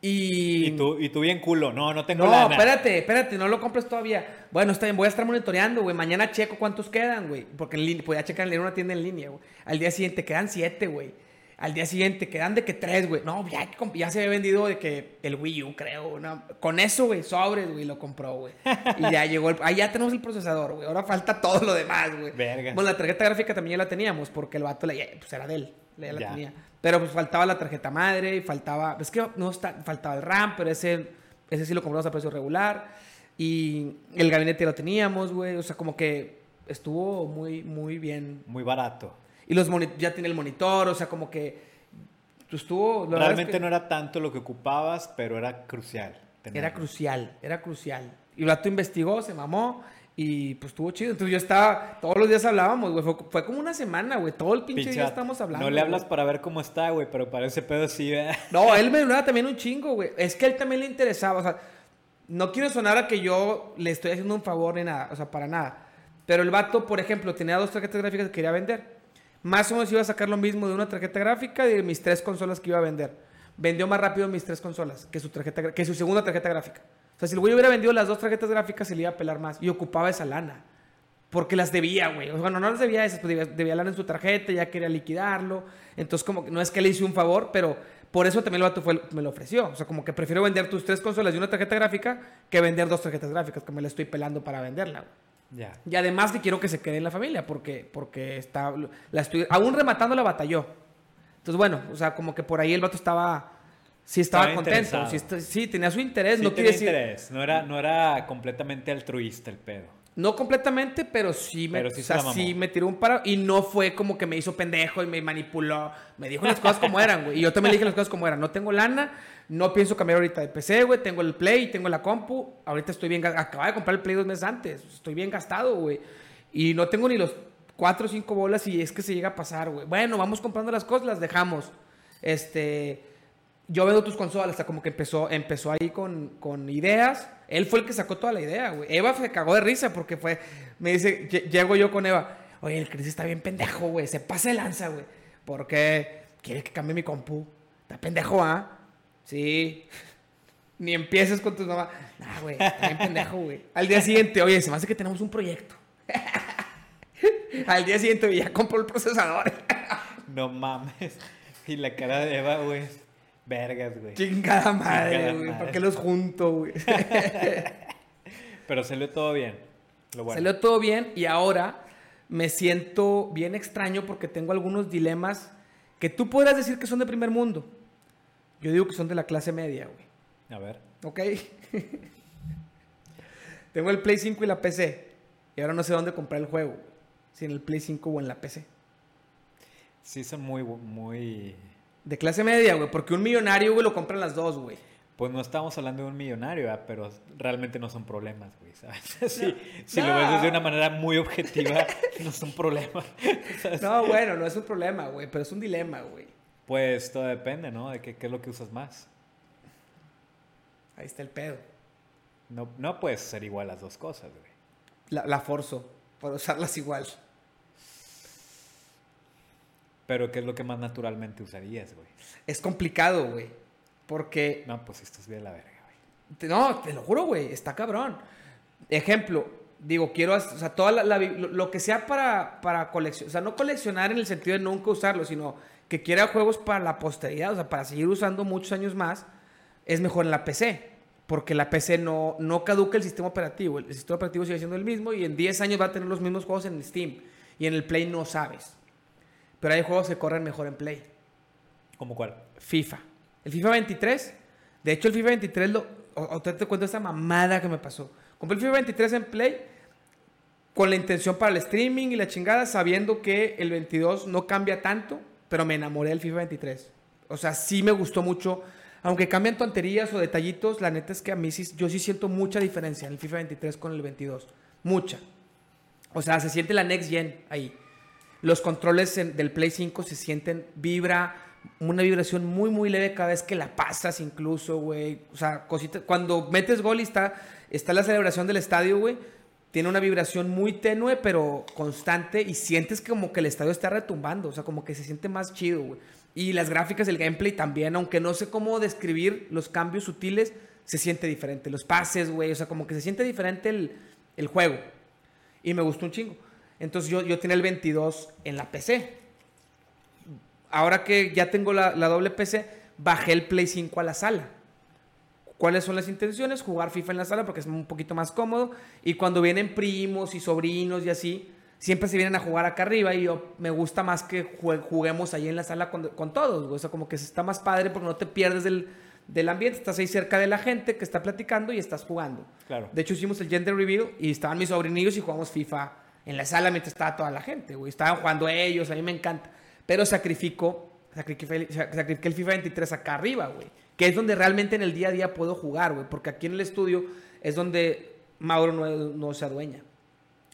Y. Y tú, y tú bien culo. No, no tengo No, lana. espérate, espérate, no lo compres todavía. Bueno, está bien, voy a estar monitoreando, güey. Mañana checo cuántos quedan, güey. Porque en línea, podía checar en una tienda en línea, güey. Al día siguiente quedan siete, güey. Al día siguiente quedan de que tres, güey. No, ya, ya se había vendido de que el Wii U, creo. no. Con eso, güey, sobres, güey, lo compró, güey. Y ya [LAUGHS] llegó el. Ahí ya tenemos el procesador, güey. Ahora falta todo lo demás, güey. Verga. Bueno, la tarjeta gráfica también ya la teníamos, porque el vato la, pues era de él. Ya la Ya. tenía. Pero pues faltaba la tarjeta madre, y faltaba. Es que no está, faltaba el RAM, pero ese, ese sí lo compramos a precio regular. Y el gabinete lo teníamos, güey. O sea, como que estuvo muy, muy bien. Muy barato. Y los ya tiene el monitor, o sea, como que pues, estuvo. es Realmente que no era tanto lo que ocupabas, pero era crucial. Era crucial, era crucial. Y el vato investigó, se mamó. Y pues estuvo chido. Entonces yo estaba, todos los días hablábamos, güey. Fue, fue como una semana, güey. Todo el pinche, día estamos hablando. No le hablas güey. para ver cómo está, güey, pero para ese pedo sí, ¿verdad? No, él me hablaba también un chingo, güey. Es que a él también le interesaba, o sea, no quiero sonar a que yo le estoy haciendo un favor ni nada, o sea, para nada. Pero el vato, por ejemplo, tenía dos tarjetas gráficas que quería vender. Más o menos iba a sacar lo mismo de una tarjeta gráfica y de mis tres consolas que iba a vender. Vendió más rápido mis tres consolas que su, tarjeta, que su segunda tarjeta gráfica. O sea, si el güey hubiera vendido las dos tarjetas gráficas, se le iba a pelar más. Y ocupaba esa lana. Porque las debía, güey. O bueno, no las debía esas, pues debía, debía lana en su tarjeta, ya quería liquidarlo. Entonces, como que no es que le hice un favor, pero por eso también el vato fue, me lo ofreció. O sea, como que prefiero vender tus tres consolas y una tarjeta gráfica que vender dos tarjetas gráficas, que me la estoy pelando para venderla, güey. Ya. Y además que quiero que se quede en la familia, porque, porque está, la estoy, aún rematando la batalló. Entonces, bueno, o sea, como que por ahí el vato estaba, sí estaba, Estaba contento, sí, sí, tenía su interés, Sí no quiere tenía decir, interés. No era, no era completamente altruista el pedo. No completamente, pero sí me, Pero sí o sea, me tiró un paro y no fue como que me hizo pendejo y me manipuló, me dijo las cosas como eran, güey, y yo también le dije las cosas como eran, no tengo lana, no pienso cambiar ahorita de PC, güey, tengo el Play, tengo la compu, ahorita estoy bien, acababa de comprar el Play dos meses antes, estoy bien gastado, güey, y no tengo ni los cuatro o cinco bolas y es que se llega a pasar, güey, bueno, vamos comprando las cosas, las dejamos, este, yo veo tus consolas, hasta como que empezó, empezó ahí con, con ideas. Él fue el que sacó toda la idea, güey. Eva se cagó de risa porque fue, me dice, lle- llego yo con Eva, oye, el Chris está bien pendejo, güey, se pasa de lanza, güey. Porque quiere que cambie mi compu. Está pendejo, ¿ah? Sí. [LAUGHS] Ni empieces con tus mamás. Nah, güey, está bien pendejo, güey. Al día siguiente, oye, se me hace que tenemos un proyecto. [LAUGHS] Al día siguiente ya compró el procesador. No mames. Y la cara de Eva, güey. Vergas, güey. Chingada madre, güey. ¿Por qué los junto, güey? [LAUGHS] Pero salió todo bien. Lo bueno. Salió todo bien y ahora me siento bien extraño porque tengo algunos dilemas que tú podrás decir que son de primer mundo. Yo digo que son de la clase media, güey. A ver. ¿Ok? [LAUGHS] tengo el Play 5 y la PC. Y ahora no sé dónde comprar el juego. Si en el Play 5 o en la PC. Sí, son muy, muy. De clase media, güey. Porque un millonario, güey, lo compran las dos, güey. Pues no estamos hablando de un millonario, ¿verdad? pero realmente no son problemas, güey, ¿sabes? [LAUGHS] Si No. lo ves de una manera muy objetiva, [LAUGHS] no son problemas. [LAUGHS] ¿sabes? No, bueno, no es un problema, güey. Pero es un dilema, güey. Pues todo depende, ¿no? De qué, qué es lo que usas más. Ahí está el pedo. No, no puedes ser igual las dos cosas, güey. La, la forzo. Para usarlas igual. Pero ¿qué es lo que más naturalmente usarías, güey? Es complicado, güey. Porque, No, pues esto es bien la verga, güey. no, te lo juro, güey, está cabrón. Ejemplo, digo, quiero, o sea, toda la, lo que sea para, para coleccionar, o sea, no coleccionar en el sentido de nunca usarlo, sino que quiera juegos para la posteridad, o sea, para seguir usando muchos años más, es mejor en la PC. Porque la PC no, no caduca el sistema operativo. El sistema operativo sigue siendo el mismo y en 10 años va a tener los mismos juegos en Steam. Y en el Play no sabes. Pero hay juegos que corren mejor en Play. ¿Cómo cuál? FIFA. El FIFA 23. De hecho, el FIFA 23 lo. o- o te, cuento esta mamada que me pasó. Compré el FIFA 23 en Play con la intención para el streaming y la chingada, sabiendo que el 22 no cambia tanto, pero me enamoré del FIFA 23. O sea, sí me gustó mucho. Aunque cambian tonterías o detallitos, la neta es que a mí sí, yo sí siento mucha diferencia en el FIFA 23 con el 22. Mucha. O sea, se siente la next gen ahí. Los controles del Play 5 se sienten, vibra, una vibración muy, muy leve cada vez que la pasas incluso, güey. O sea, cositas. Cuando metes gol y está, está la celebración del estadio, güey. Tiene una vibración muy tenue, pero constante. Y sientes como que el estadio está retumbando. O sea, como que se siente más chido, güey. Y las gráficas, el gameplay también, aunque no sé cómo describir los cambios sutiles, se siente diferente. Los pases, güey. O sea, como que se siente diferente el, el juego. Y me gustó un chingo. Entonces yo, yo tenía el 22 en la PC. Ahora que ya tengo la, la doble PC, bajé el Play 5 a la sala. ¿Cuáles son las intenciones? Jugar FIFA en la sala porque es un poquito más cómodo. Y cuando vienen primos y sobrinos y así, siempre se vienen a jugar acá arriba. Y yo me gusta más que juguemos ahí en la sala con, con todos. O sea, como que está más padre porque no te pierdes del, del ambiente. Estás ahí cerca de la gente que está platicando y estás jugando. Claro. De hecho, hicimos el gender reveal y estaban mis sobrinillos y jugamos FIFA en la sala mientras estaba toda la gente, güey. Estaban jugando ellos, a mí me encanta. Pero sacrifico, sacrifiqué, sacrifiqué el FIFA 23 acá arriba, güey. Que es donde realmente en el día a día puedo jugar, güey. Porque aquí en el estudio es donde Mauro no, no se adueña.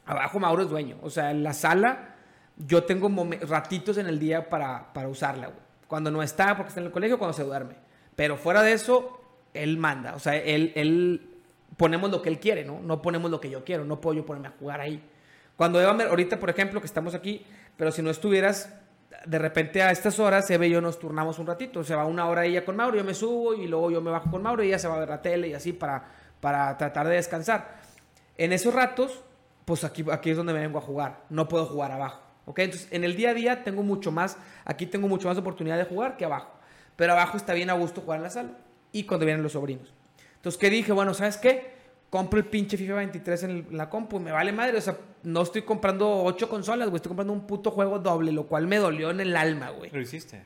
Abajo Mauro es dueño. O sea, en la sala yo tengo ratitos en el día para, para usarla, güey. Cuando no está, porque está en el colegio, cuando se duerme. Pero fuera de eso, él manda. O sea, él, él ponemos lo que él quiere, ¿no? No ponemos lo que yo quiero. No puedo yo ponerme a jugar ahí. Cuando Eva, me- ahorita, por ejemplo, que estamos aquí, pero si no estuvieras, de repente a estas horas, Eva y yo nos turnamos un ratito. Se va una hora ella con Mauro, yo me subo y luego yo me bajo con Mauro y ella se va a ver la tele y así para, para tratar de descansar. En esos ratos, pues aquí, aquí es donde me vengo a jugar. No puedo jugar abajo. ¿Ok? Entonces, en el día a día tengo mucho más, aquí tengo mucho más oportunidad de jugar que abajo. Pero abajo está bien a gusto jugar en la sala. Y cuando vienen los sobrinos. Entonces, ¿qué dije? Bueno, ¿sabes qué? Compro el pinche FIFA 23 en, el- la compu. Me vale madre. O sea, no estoy comprando ocho consolas, güey. Estoy comprando un puto juego doble, lo cual me dolió en el alma, güey. Lo hiciste.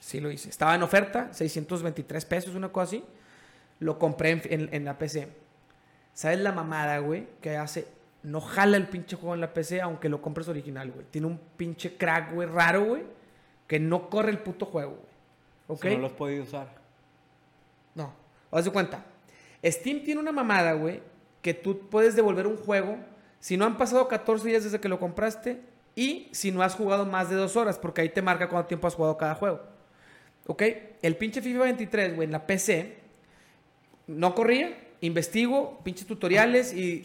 Sí lo hice. Estaba en oferta, 623 pesos, una cosa así. Lo compré en, en- en la PC. ¿Sabes la mamada, güey? Que hace... No jala el pinche juego en la PC aunque lo compres original, güey. Tiene un pinche crack, güey, raro, güey. Que no corre el puto juego, güey. ¿Ok? Si no lo has podido usar. No, haz de cuenta. Steam tiene una mamada, güey, que tú puedes devolver un juego si no han pasado 14 días desde que lo compraste y si no has jugado más de dos horas, porque ahí te marca cuánto tiempo has jugado cada juego. ¿Ok? El pinche FIFA 23, güey, en la PC no corría, investigo, pinches tutoriales y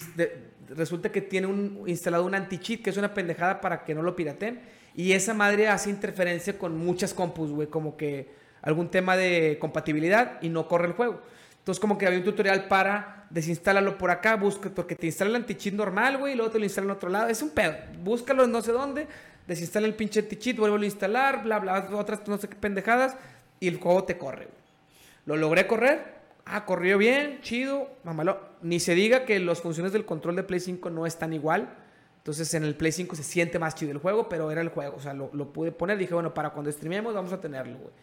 resulta que tiene un, instalado un anti-cheat, que es una pendejada para que no lo pirateen. Y esa madre hace interferencia con muchas compus, güey, como que algún tema de compatibilidad y no corre el juego. Entonces, como que había un tutorial para desinstálalo por acá, busca, porque te instala el anti-cheat normal, güey, y luego te lo instala en otro lado. Es un pedo. Búscalo en no sé dónde, desinstala el pinche anti-cheat, vuelve a instalar, bla, bla, otras no sé qué pendejadas, y el juego te corre, güey. Lo logré correr. Ah, corrió bien, chido, mamalo. Ni se diga que las funciones del control de Play 5 no están igual. Entonces en el Play 5 se siente más chido el juego, pero era el juego. O sea, lo, lo pude poner. Dije, bueno, para cuando streamemos vamos a tenerlo, güey.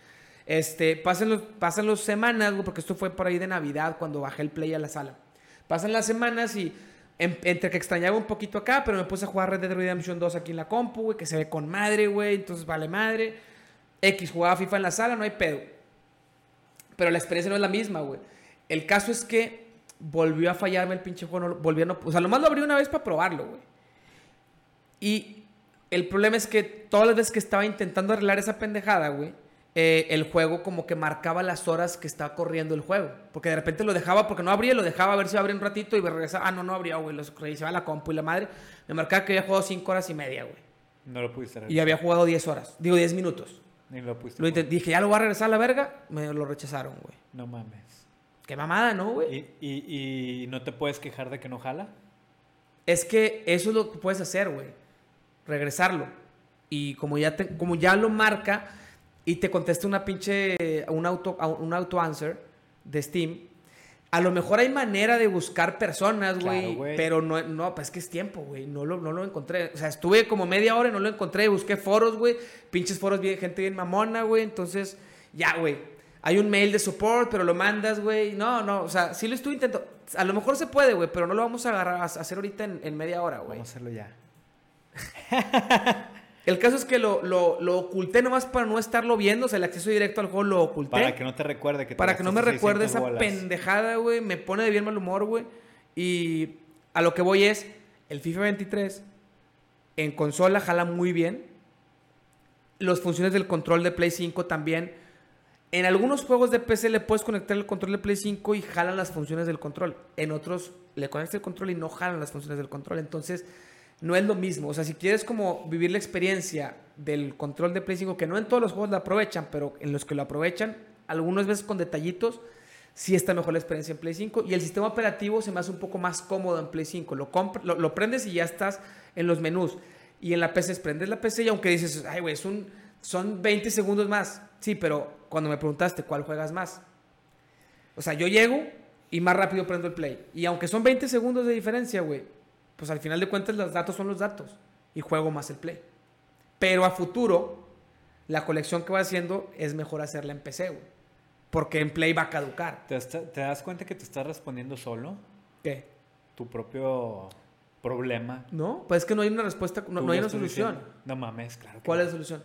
Este, pasan los, pasan las semanas, güey, porque esto fue por ahí de Navidad cuando bajé el Play a la sala. Pasan las semanas y em- entre que extrañaba un poquito acá, pero me puse a jugar Red Dead Redemption 2 aquí en la compu, güey, que se ve con madre, güey. Entonces vale madre. X, jugaba FIFA en la sala, no hay pedo. Pero la experiencia no es la misma, güey. El caso es que volvió a fallarme el pinche juego. no volvió a no- o sea, nomás lo abrí una vez para probarlo, güey. Y el problema es que todas las veces que estaba intentando arreglar esa pendejada, güey, eh, el juego como que marcaba las horas que estaba corriendo el juego. Porque de repente lo dejaba, porque no abría, lo dejaba a ver si abría un ratito y regresaba. Ah, no, no abría, güey. Lo revisaba la compu y la madre. Me marcaba que había jugado 5 horas y media, güey. No lo pudiste Y había jugado 10 horas. Digo, 10 minutos. Ni lo pudiste Lo dije, ya lo voy a regresar a la verga. Me lo rechazaron, güey. No mames. Qué mamada, ¿no, güey? ¿Y, y, y no te puedes quejar de que no jala? Es que eso es lo que puedes hacer, güey. Regresarlo. Y como ya, te- como ya lo marca y te contesta una pinche, un auto, un auto answer de Steam, a lo mejor hay manera de buscar personas, güey. Claro, pero no, no, pues es que es tiempo, güey. No lo, no lo encontré. O sea, estuve como media hora y no lo encontré. Busqué foros, güey. Pinches foros, bien, gente bien mamona, güey. Entonces, ya, güey. Hay un mail de support, pero lo mandas, güey. No, no, o sea, sí lo estuve intentando. A lo mejor se puede, güey, pero no lo vamos a agarrar a hacer ahorita en, en media hora, güey. Vamos a hacerlo ya. [LAUGHS] El caso es que lo, lo, lo oculté nomás para no estarlo viendo. O sea, el acceso directo al juego lo oculté. Para que no te recuerde que te Para que no me recuerde 600 esa bolas. pendejada, güey. Me pone de bien mal humor, güey. Y a lo que voy es, el FIFA 23 en consola jala muy bien. Las funciones del control de Play 5 también. En algunos juegos de PC le puedes conectar el control de Play 5 y jalan las funciones del control. En otros le conectas el control y no jalan las funciones del control. Entonces, no es lo mismo. O sea, si quieres como vivir la experiencia del control de Play 5, que no en todos los juegos la aprovechan, pero en los que lo aprovechan, algunas veces con detallitos, sí está mejor la experiencia en Play 5. Y el sistema operativo se me hace un poco más cómodo en Play 5. Lo, lo, lo prendes y ya estás en los menús. Y en la PC, es prendes la PC y aunque dices, ay, güey, son 20 segundos más. Sí, pero cuando me preguntaste cuál juegas más. O sea, yo llego y más rápido prendo el play. Y aunque son 20 segundos de diferencia, güey, pues al final de cuentas los datos son los datos. Y juego más el play. Pero a futuro, la colección que va haciendo es mejor hacerla en PC, güey. Porque en play va a caducar. ¿Te, das- te das cuenta que te estás respondiendo solo ¿Qué? tu propio problema? ¿No? Pues es que no hay una respuesta, no, no hay una solución. diciendo. No mames, claro. que ¿Cuál no. es la solución?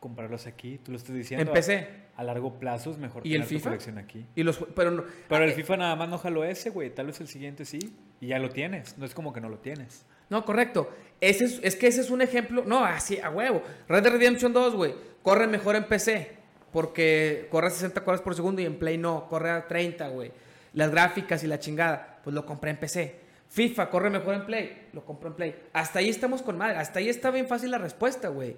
Comprarlos aquí, tú lo estás diciendo. En PC. A largo plazo es mejor ¿Y el tener tu FIFA? colección aquí. Y los, pero no, Pero el Ah, FIFA nada más no jaló ese, güey. Tal vez el siguiente sí. Y ya lo tienes. No es como que no lo tienes. No, correcto. Ese es, es que ese es un ejemplo. No, así, a huevo. Red Dead Redemption 2, güey. Corre mejor en PC. Porque corre a 60 cuadros por segundo y en Play no. Corre a 30, güey. Las gráficas y la chingada. Pues lo compré en PC. FIFA corre mejor en Play. Lo compro en Play. Hasta ahí estamos con madre. Hasta ahí está bien fácil la respuesta, güey.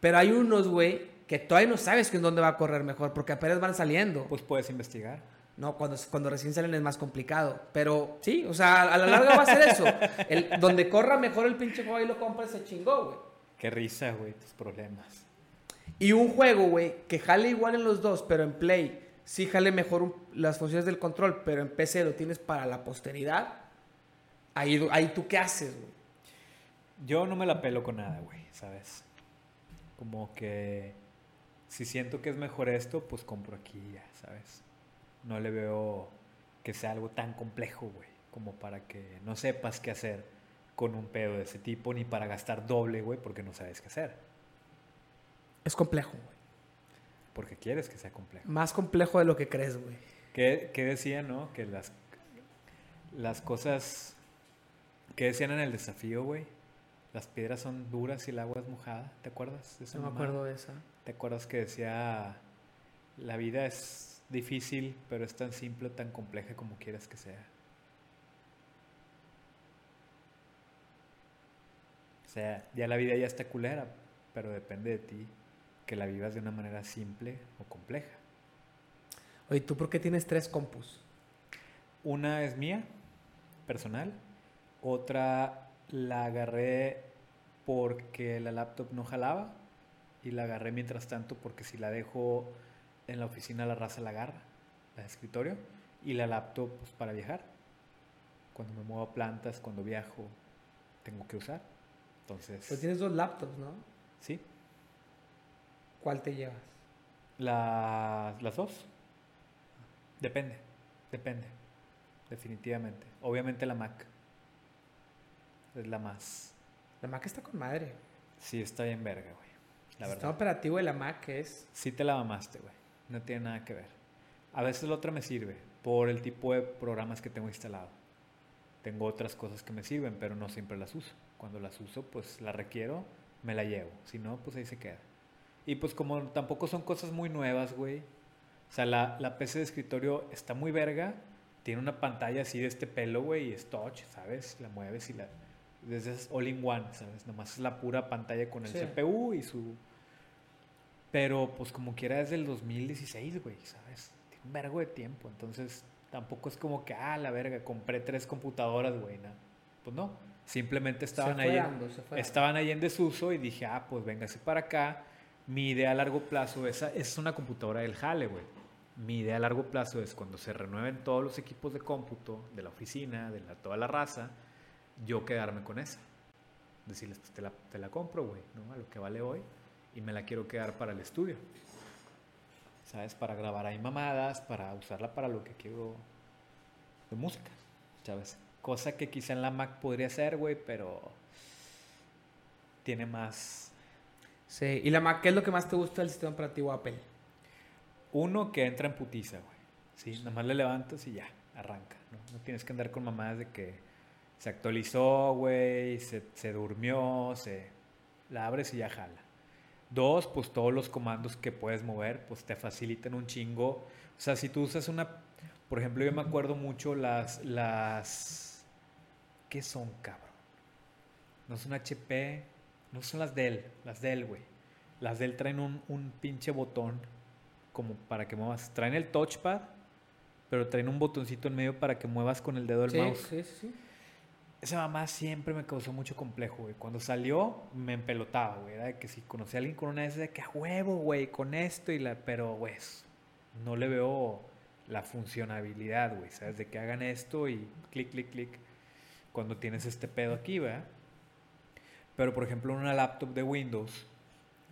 Pero hay unos, güey, que todavía no sabes que en dónde va a correr mejor. Porque apenas van saliendo. Pues puedes investigar. No, cuando, cuando recién salen es más complicado. Pero sí, o sea, a la larga va a ser eso. El, donde corra mejor el pinche juego y lo compras, se chingó, güey. Qué risa, güey, tus problemas. Y un juego, güey, que jale igual en los dos, pero en Play sí jale mejor un- las funciones del control, pero en PC lo tienes para la posteridad. Ahí, ahí tú qué haces, güey. Yo no me la pelo con nada, güey, ¿sabes? Como que Si siento que es mejor esto, pues compro aquí ya, ¿sabes? No le veo que sea algo tan complejo, güey, como para que no sepas qué hacer con un pedo de ese tipo, ni para gastar doble, güey, porque no sabes qué hacer. Es complejo, güey. Porque quieres que sea complejo. Más complejo de lo que crees, güey. ¿Qué, qué decía, no? Que las, las cosas... ¿Qué decían en el desafío, güey? Las piedras son duras y el agua es mojada. ¿Te acuerdas de esa No me acuerdo de esa. ¿Te acuerdas que decía, la vida es difícil, pero es tan simple, tan compleja como quieras que sea? O sea, ya la vida ya está culera, pero depende de ti que la vivas de una manera simple o compleja. Oye, ¿tú por qué tienes tres compus? Una es mía, personal. Otra la agarré porque la laptop no jalaba. Y la agarré mientras tanto porque si la dejo en la oficina la raza la agarra, la de escritorio. Y la laptop pues, para viajar. Cuando me muevo a plantas, cuando viajo, tengo que usar. Entonces, Pues tienes dos laptops, ¿no? sí, ¿Cuál te llevas? las, las dos. Depende, depende, definitivamente. Obviamente la Mac es la más... La Mac está con madre. Sí, está bien verga, güey. La verdad. sistema operativo de la Mac es... Sí te la mamaste, güey. No tiene nada que ver. A veces la otra me sirve por el tipo de programas que tengo instalado. Tengo otras cosas que me sirven, pero no siempre las uso. Cuando las uso, pues la requiero, me la llevo. Si no, pues ahí se queda. Y pues como tampoco son cosas muy nuevas, güey. O sea, la, la PC de escritorio está muy verga. Tiene una pantalla así de este pelo, güey, y es touch, ¿sabes? La mueves y la... Desde es all in one, ¿sabes? Nomás es la pura pantalla con el Sí. CPU y su... Pero pues como quiera es del 2016, güey, ¿sabes? Tiene un vergo de tiempo. Entonces tampoco es como que, ah, la verga, compré tres computadoras, güey. No. Pues no. Simplemente estaban ahí. en- estaban ahí en desuso y dije, ah, pues véngase para acá. Mi idea a largo plazo, esa es una computadora del Jale, güey. Mi idea a largo plazo es cuando se renueven todos los equipos de cómputo, de la oficina, de la, toda la raza, yo quedarme con esa. Decirles, pues te la, te la compro, güey, ¿no? A lo que vale hoy. Y me la quiero quedar para el estudio. ¿Sabes? Para grabar ahí mamadas, para usarla para lo que quiero de música. ¿Sabes? Cosa que quizá en la Mac podría ser, güey, pero tiene más... Sí. ¿Y la Mac qué es lo que más te gusta del sistema operativo Apple? Uno que entra en putiza, güey. Sí, nada más le levantas y ya, arranca. ¿no? No tienes que andar con mamadas de que se actualizó, güey, se, se durmió, se... La abres y ya jala. Dos, pues todos los comandos que puedes mover, pues te facilitan un chingo. O sea, si tú usas una... Por ejemplo, yo me acuerdo mucho las... las ¿Qué son, cabrón? No son HP, no son las Dell, las Dell, güey. Las Dell traen un, un pinche botón como para que muevas. Traen el touchpad, pero traen un botoncito en medio para que muevas con el dedo del sí, mouse. sí, sí, sí. Esa mamá siempre me causó mucho complejo, güey. Cuando salió, me empelotaba, güey. Era de que si conocía a alguien con una de esas, de que a huevo, güey, con esto y la. Pero, güey, no le veo la funcionabilidad, güey. ¿Sabes? De que hagan esto y clic, clic, clic. Cuando tienes este pedo aquí, ¿verdad? Pero, por ejemplo, en una laptop de Windows,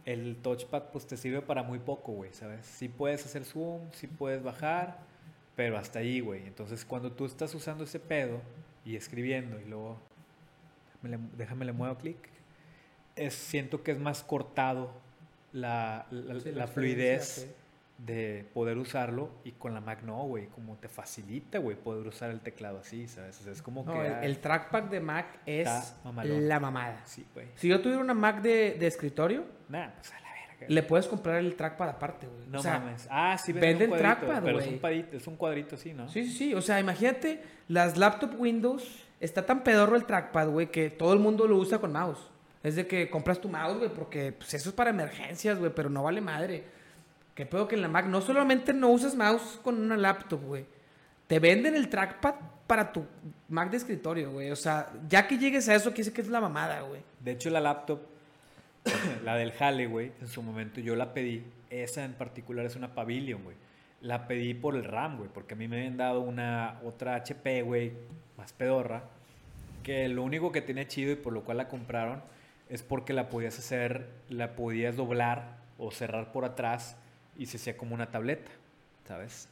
el touchpad, pues te sirve para muy poco, güey, ¿sabes? Sí puedes hacer zoom, sí puedes bajar, pero hasta ahí, güey. Entonces, cuando tú estás usando ese pedo y escribiendo y luego déjame le, déjame le muevo clic, es, siento que es más cortado la, la, Sí, la experiencia, fluidez sí. de poder usarlo y con la Mac no, güey, como te facilita, güey, poder usar el teclado así, ¿sabes? O sea, es como No, que... el, ah, el trackpad de Mac es la mamada. Sí, güey. Si yo tuviera una Mac de, de escritorio, Nah, pues. Le puedes comprar el trackpad aparte, güey. No o sea, mames. Ah, sí, venden un cuadrito, trackpad, pero es güey. un, cuadrito, es un cuadrito así, ¿no? Sí, sí, sí. O sea, imagínate, las laptop Windows, está tan pedorro el trackpad, güey, que todo el mundo lo usa con mouse. Es de que compras tu mouse, güey, porque pues, eso es para emergencias, güey, pero no vale madre. Que pedo que en la Mac no solamente no usas mouse con una laptop, güey. Te venden el trackpad para tu Mac de escritorio, güey. O sea, ya que llegues a eso, quiere decir que es la mamada, güey. De hecho, la laptop, la del Jale, güey, en su momento yo la pedí. Esa en particular es una Pavilion, güey. La pedí por el RAM, güey, porque a mí me habían dado una otra HP, güey, más pedorra, que lo único que tenía chido y por lo cual la compraron es porque la podías hacer, la podías doblar o cerrar por atrás y se hacía como una tableta, ¿sabes?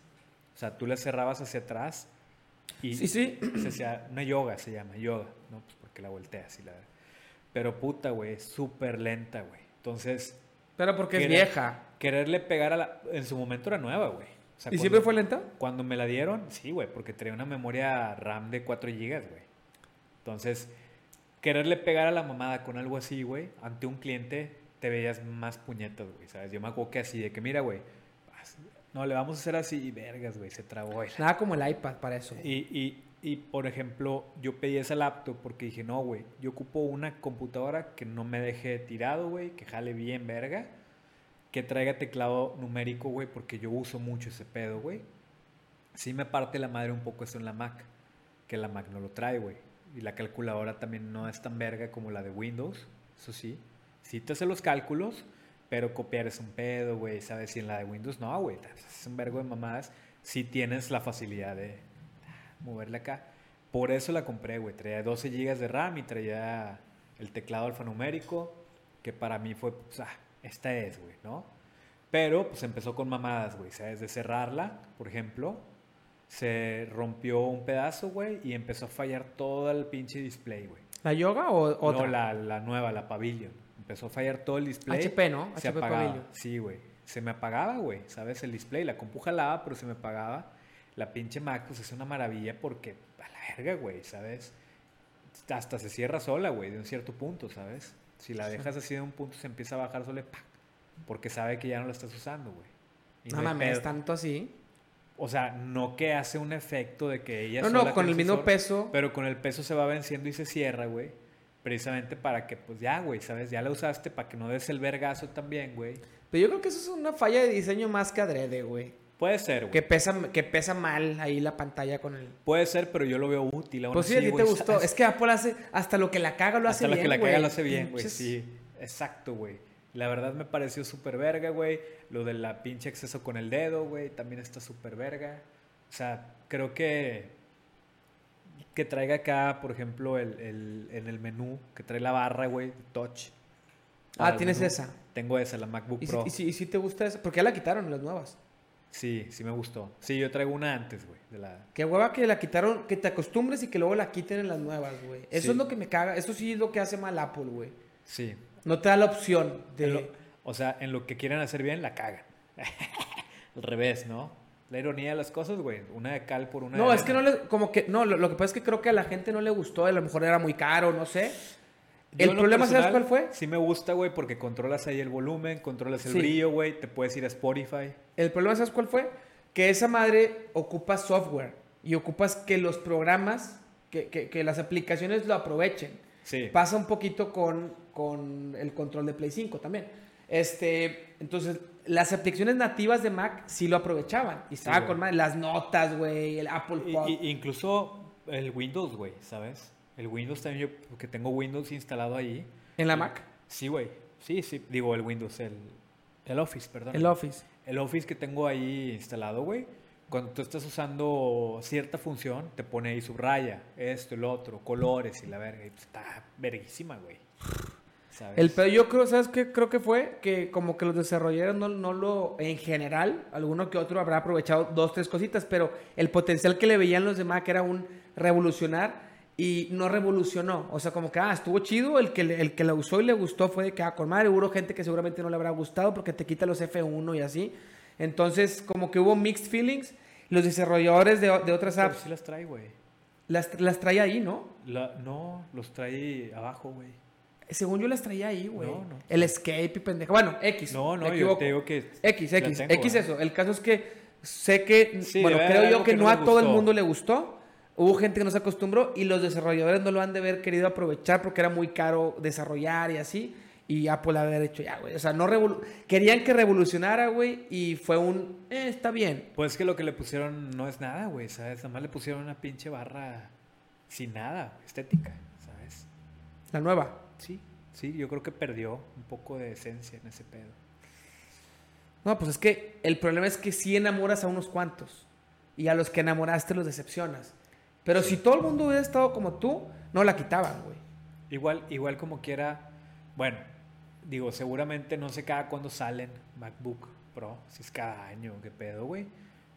O sea, tú la cerrabas hacia atrás y Sí, sí. se hacía una yoga, se llama yoga, ¿no? Pues porque la volteas y la... Pero puta, güey, es súper lenta, güey. Entonces, Pero porque es vieja. quererle pegar a la... En su momento era nueva, güey. O sea, ¿Y cuando- siempre fue lenta? Cuando me la dieron, sí, güey, porque traía una memoria RAM de 4 GB, güey. Entonces, quererle pegar a la mamada con algo así, güey, ante un cliente, te veías más puñetas, güey, ¿sabes? Yo me acuerdo que así, de que mira, güey, no, le vamos a hacer así, y vergas, güey, se trabó. Nada como el iPad para eso. Y, y, y, por ejemplo, yo pedí esa laptop porque dije, no, güey, yo ocupo una computadora que no me deje tirado, güey, que jale bien verga, que traiga teclado numérico, güey, porque yo uso mucho ese pedo, güey. Sí me parte la madre un poco eso en la Mac, que la Mac no lo trae, güey. Y la calculadora también no es tan verga como la de Windows, eso sí. Sí te hace los cálculos, pero copiar es un pedo, güey, ¿sabes? Y en la de Windows no, güey, es un vergo de mamadas. Sí tienes la facilidad de moverla acá. Por eso la compré, güey. Traía 12 GB de RAM y traía el teclado alfanumérico, que para mí fue, pues, ah, esta es, güey, ¿no? Pero, pues empezó con mamadas, güey, ¿sabes? De cerrarla, por ejemplo, se rompió un pedazo, güey, y empezó a fallar todo el pinche display, güey. ¿La yoga o otra? No, la, la nueva, la Pavilion. Empezó a fallar todo el display. HP, ¿no? Se HP apagaba. Pavilion. Sí, güey. Se me apagaba, güey. ¿Sabes? El display. La compu jalaba, pero se me apagaba. La pinche Mac, pues es una maravilla porque a la verga, güey, ¿sabes? Hasta se cierra sola, güey, de un cierto punto, ¿sabes? Si la dejas así de un punto, se empieza a bajar sola, ¡pac! porque sabe que ya no la estás usando, güey. Y No mames, pedo. tanto así. O sea, no que hace un efecto de que ella No, sola no, con el mismo peso. Pero con el peso se va venciendo y se cierra, güey. Precisamente para que, pues ya, güey, ¿sabes? Ya la usaste para que no des el vergazo también, güey. Pero yo creo que eso es una falla de diseño más que adrede, güey. Puede ser, güey. Que pesa, que pesa mal ahí la pantalla con el... Puede ser, pero yo lo veo útil. aún Pues sí, así, a ti te güey, gustó. Es que Apple hace... Hasta lo que la caga lo hace Hasta bien, lo que la güey. caga lo hace bien, güey. Sí, exacto, güey. La verdad me pareció súper verga, güey. Lo de la pinche acceso con el dedo, güey, también está súper verga. O sea, creo que que traiga acá, por ejemplo, el, el- en el menú, que trae la barra, güey, touch. Ah, tienes menú. esa. Tengo esa, la MacBook ¿Y si, Pro. y, si, y si te gusta eso? Porque ya la quitaron las nuevas. Sí, sí me gustó. Sí, yo traigo una antes, güey, de la... Qué hueva que la quitaron, que te acostumbres y que luego la quiten en las nuevas, güey. Eso Sí. es lo que me caga. Eso sí es lo que hace mal Apple, güey. Sí. No te da la opción de... Lo- o sea, en lo que quieren hacer bien, la cagan. [LAUGHS] Al revés, ¿no? La ironía de las cosas, güey. Una de cal por una No, de es que no le... Como que... No, lo, lo que pasa es que creo que a la gente no le gustó. A lo mejor era muy caro, no sé. Yo El problema, ¿sabes personal, cuál fue? Sí me gusta, güey, porque controlas ahí el volumen, controlas el Sí. brillo, güey. Te puedes ir a Spotify. El problema, ¿sabes cuál fue? Que esa madre ocupa software y ocupas que los programas, que, que- que las aplicaciones lo aprovechen. Sí. Pasa un poquito con, con el control de Play 5 también. Este, entonces, las aplicaciones nativas de Mac sí lo aprovechaban. Y estaba güey. con madre. Las notas, güey, el Apple Y- Pod. y- incluso el Windows, güey, ¿sabes? El Windows también, yo, porque tengo Windows instalado ahí. ¿En la Mac? Sí, güey. Sí, sí. Digo, el Windows, el, el Office, perdón. El Office. El Office que tengo ahí instalado, güey. Cuando tú estás usando cierta función, te pone ahí subraya, esto, el otro, colores y la verga. Y pues, está verguísima, güey. ¿Sabes? El pedo, yo creo, ¿sabes qué? Creo que fue que como que los desarrolladores no, no lo, en general, alguno que otro habrá aprovechado dos, tres cositas, pero el potencial que le veían los de Mac era un revolucionar y no revolucionó. O sea, como que, ah, estuvo chido, el que, el que la usó y le gustó fue de que, ah, con madre, hubo gente que seguramente no le habrá gustado porque te quita los F1 y así. Entonces, como que hubo mixed feelings. Los desarrolladores de, de otras Pero apps sí las trae, güey. las, las traía ahí, ¿no? La- no, los trae abajo, güey. Según yo las traía ahí, güey. No, no. El escape y pendeja. Bueno, X. No, no, yo te digo que. X, X, tengo, X ¿eh? eso. El caso es que sé que, Sí, bueno, debe creo yo que, no a todo el mundo le gustó. Hubo gente que no se acostumbró y los desarrolladores no lo han de haber querido aprovechar porque era muy caro desarrollar y así. Y Apple haber hecho ya, güey. O sea, no revolu- querían que revolucionara, güey, y fue un, eh, está bien. Pues es que lo que le pusieron no es nada, güey, ¿sabes? Nada más le pusieron una pinche barra sin nada, estética, ¿sabes? La nueva. Sí, sí, yo creo que perdió un poco de esencia en ese pedo. No, pues es que el problema es que sí enamoras a unos cuantos. Y a los que enamoraste los decepcionas. Pero si todo el mundo hubiera estado como tú, no la quitaban, güey. Igual, igual como quiera, bueno, digo, seguramente no sé cada cuándo salen MacBook Pro, si es cada año, qué pedo, güey.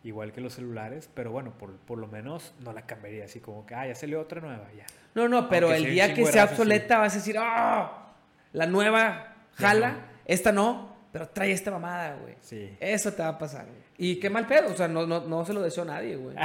Igual que los celulares, pero bueno, por, por lo menos no la cambiaría así como que, ah, ya salió otra nueva, ya. No, no, pero Aunque el día que sea sí. obsoleta vas a decir, ¡ah! La nueva jala, esta no, pero trae esta mamada, güey. Sí. Eso te va a pasar, güey. Y qué mal pedo, o sea, no, no, no se lo deseo a nadie, güey.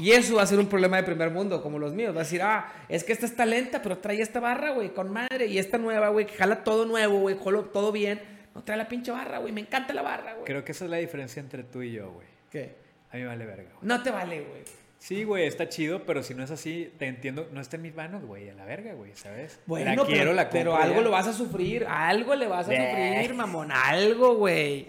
Y eso va a ser un problema de primer mundo, como los míos. Va a decir, ah, es que esta está lenta, pero trae esta barra, güey, con madre. Y esta nueva, güey, que jala todo nuevo, güey, jalo todo bien. No trae la pinche barra, güey. Me encanta la barra, güey. Creo que esa es la diferencia entre tú y yo, güey. ¿Qué? A mí vale verga, güey. No te vale, güey. Sí, güey, está chido, pero si no es así, te entiendo, no está en mis manos, güey, a la verga, güey, ¿sabes? Bueno, la quiero, pero, la pero algo ya. lo vas a sufrir, algo le vas a sufrir, mamón, algo, güey.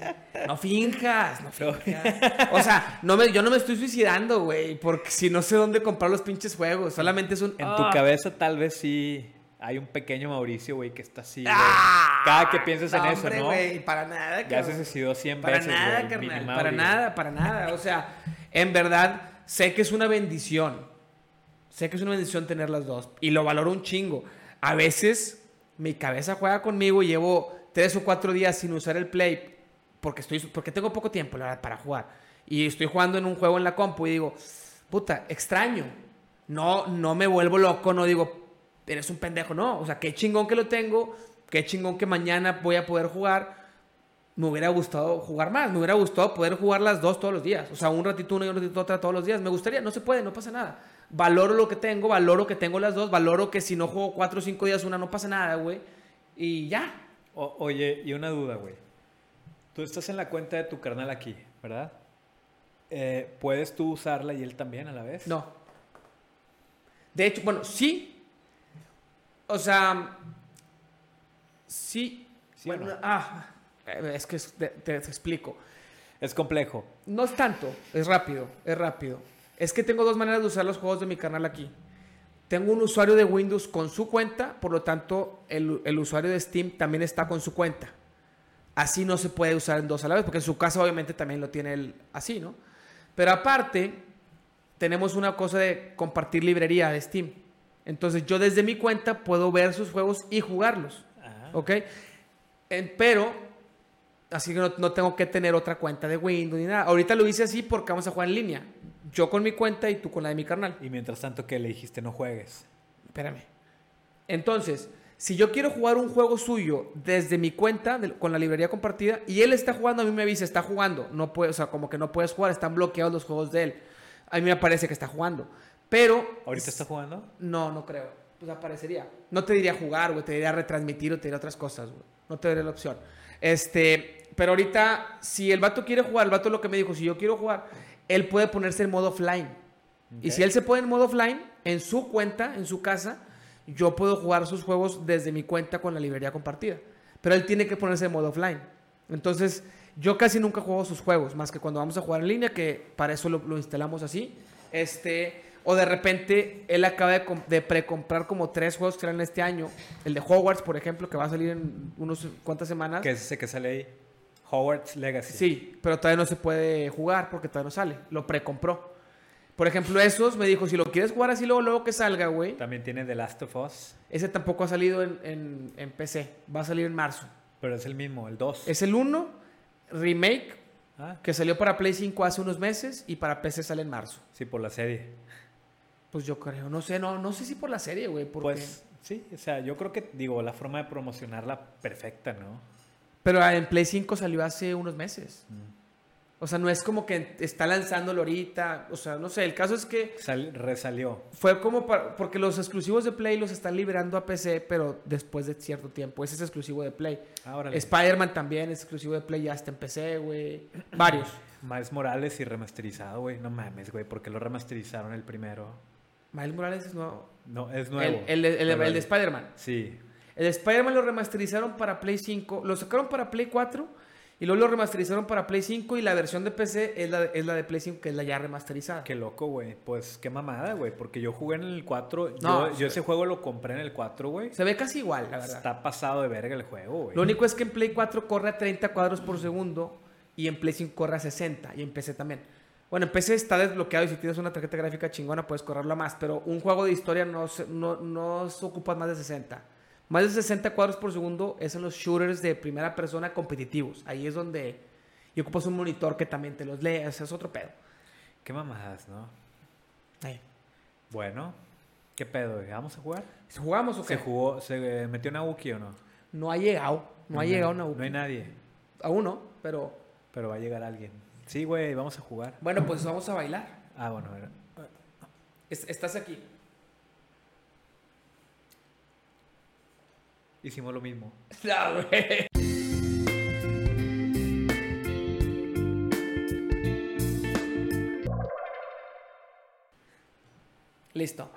No finjas, no finjas. O sea, no me, yo no me estoy suicidando, güey, porque si no sé dónde comprar los pinches juegos, solamente es un... En ah. tu cabeza tal vez sí hay un pequeño Mauricio, güey, que está así, güey. ¡Ah! Cada que pienses en eso, hombre, ¿no? güey, para nada, Ya cabrón. se suicidó 100 Para veces, nada, carnal, para Mauri, nada, para nada. O sea, en verdad, sé que es una bendición. Sé que es una bendición tener las dos. Y lo valoro un chingo. A veces mi cabeza juega conmigo y llevo tres o cuatro días sin usar el Play porque, estoy, porque tengo poco tiempo, la verdad, para jugar. Y estoy jugando en un juego en la compu y digo, puta, extraño. No, no me vuelvo loco, no digo, eres un pendejo, no. O sea, qué chingón que lo tengo, qué chingón que mañana voy a poder jugar me hubiera gustado jugar más, me hubiera gustado poder jugar las dos todos los días, o sea, un ratito una y un ratito otra todos los días, me gustaría, no se puede, no pasa nada. Valoro lo que tengo, valoro que tengo las dos, valoro que si no juego cuatro o cinco días una no pasa nada, güey. Y ya. O- oye, y una duda, güey. Tú estás en la cuenta de tu carnal aquí, ¿verdad? Eh, ¿Puedes tú usarla y él también a la vez? No. De hecho, bueno, sí. O sea, sí. ¿Sí o Bueno, no? Ah, es que te, te explico. Es complejo. No es tanto, es rápido, es rápido. Es que tengo dos maneras de usar los juegos de mi canal aquí. Tengo un usuario de Windows con su cuenta, por lo tanto, el, el usuario de Steam también está con su cuenta. Así no se puede usar en dos a la vez, porque en su casa obviamente también lo tiene él así, ¿no? Pero aparte, tenemos una cosa de compartir librería de Steam. Entonces yo desde mi cuenta puedo ver sus juegos y jugarlos. Ah. ¿Ok? Pero, así que no, no tengo que tener otra cuenta de Windows ni nada. Ahorita lo hice así porque vamos a jugar en línea. Yo con mi cuenta y tú con la de mi carnal. Y mientras tanto que le dijiste no juegues. Espérame. Entonces, si yo quiero jugar un juego suyo desde mi cuenta, con la librería compartida, y él está jugando, a mí me avisa, está jugando. No puede, o sea, como que no puedes jugar, están bloqueados los juegos de él. A mí me parece que está jugando. Pero ¿Ahorita está jugando? no, no creo. Pues aparecería. No te diría jugar, güey. Te diría retransmitir o te diría otras cosas, güey. No te daría la opción. Este, pero ahorita, si el vato quiere jugar, el vato lo que me dijo, si yo quiero jugar, él puede ponerse en modo offline. Y si él se pone en modo offline, en su cuenta, en su casa, yo puedo jugar sus juegos desde mi cuenta con la librería compartida. Pero él tiene que ponerse en modo offline. Entonces, yo casi nunca juego sus juegos, más que cuando vamos a jugar en línea, que para eso lo, lo instalamos así. Este, o de repente él acaba de, com- de precomprar como tres juegos que salen este año. El de Hogwarts, por ejemplo, que va a salir en unos cuantas semanas. ¿Qué es ese que sale ahí? Howard's Legacy. Sí, pero todavía no se puede jugar porque todavía no sale. Lo precompró. Por ejemplo, esos me dijo, si lo quieres jugar así luego, luego que salga, güey. También tiene The Last of Us, Ese tampoco ha salido en, en- en PC. Va a salir en marzo. pero es el mismo, el 2. Es el 1 remake Ah, que salió para Play 5 hace unos meses y para PC sale en marzo. sí, por la serie. Pues yo creo, no sé, no, no sé si por la serie, güey. porque- Pues sí, o sea, yo creo que, digo, la forma de promocionarla perfecta, ¿no? Pero en Play 5 salió hace unos meses. Mm. O sea, no es como que está lanzándolo ahorita. O sea, no sé, el caso es que Sal- resalió. fue como para, porque los exclusivos de Play los están liberando a PC, pero después de cierto tiempo. Ese es exclusivo de Play. Ahora, Spider-Man también es exclusivo de Play, ya está en PC, güey. Varios. Miles Morales y remasterizado, güey. No mames, güey, ¿por qué lo remasterizaron el primero? Miles Morales es nuevo. No, es El, nuevo. el el Pero el de Spider-Man. Sí. El de Spider-Man lo remasterizaron para Play 5. Lo sacaron para Play 4 y luego lo remasterizaron para Play 5 y la versión de PC es la, es la de Play 5, que es la ya remasterizada. Qué loco, güey. Pues qué mamada, güey. Porque yo jugué en el 4. No, yo, yo ese juego lo compré en el 4, güey. Se ve casi igual, la verdad. Está pasado de verga el juego, güey. Lo único es que en Play 4 corre a 30 cuadros por segundo y en Play 5 corre a 60 y en PC también. Bueno, en PC está desbloqueado y si tienes una tarjeta gráfica chingona puedes correrlo a más, pero un juego de historia no no, no se ocupa más de 60. Más de 60 cuadros por segundo es en los shooters de primera persona competitivos. Ahí es donde... Y ocupas un monitor que también te los leas. Es otro pedo. Qué mamadas, ¿no? Ahí. Bueno, ¿qué pedo? ¿Vamos a jugar? ¿Jugamos o qué? ¿Se jugó, se eh, metió Nabuki o no? No ha llegado. No, ha llegado Nabucco. No hay nadie, Aún no, pero... pero va a llegar alguien. Sí, güey, vamos a jugar. Bueno, pues vamos a bailar. Ah, bueno, a ver. Es- estás aquí. Hicimos lo mismo. [LAUGHS] Güey. Listo.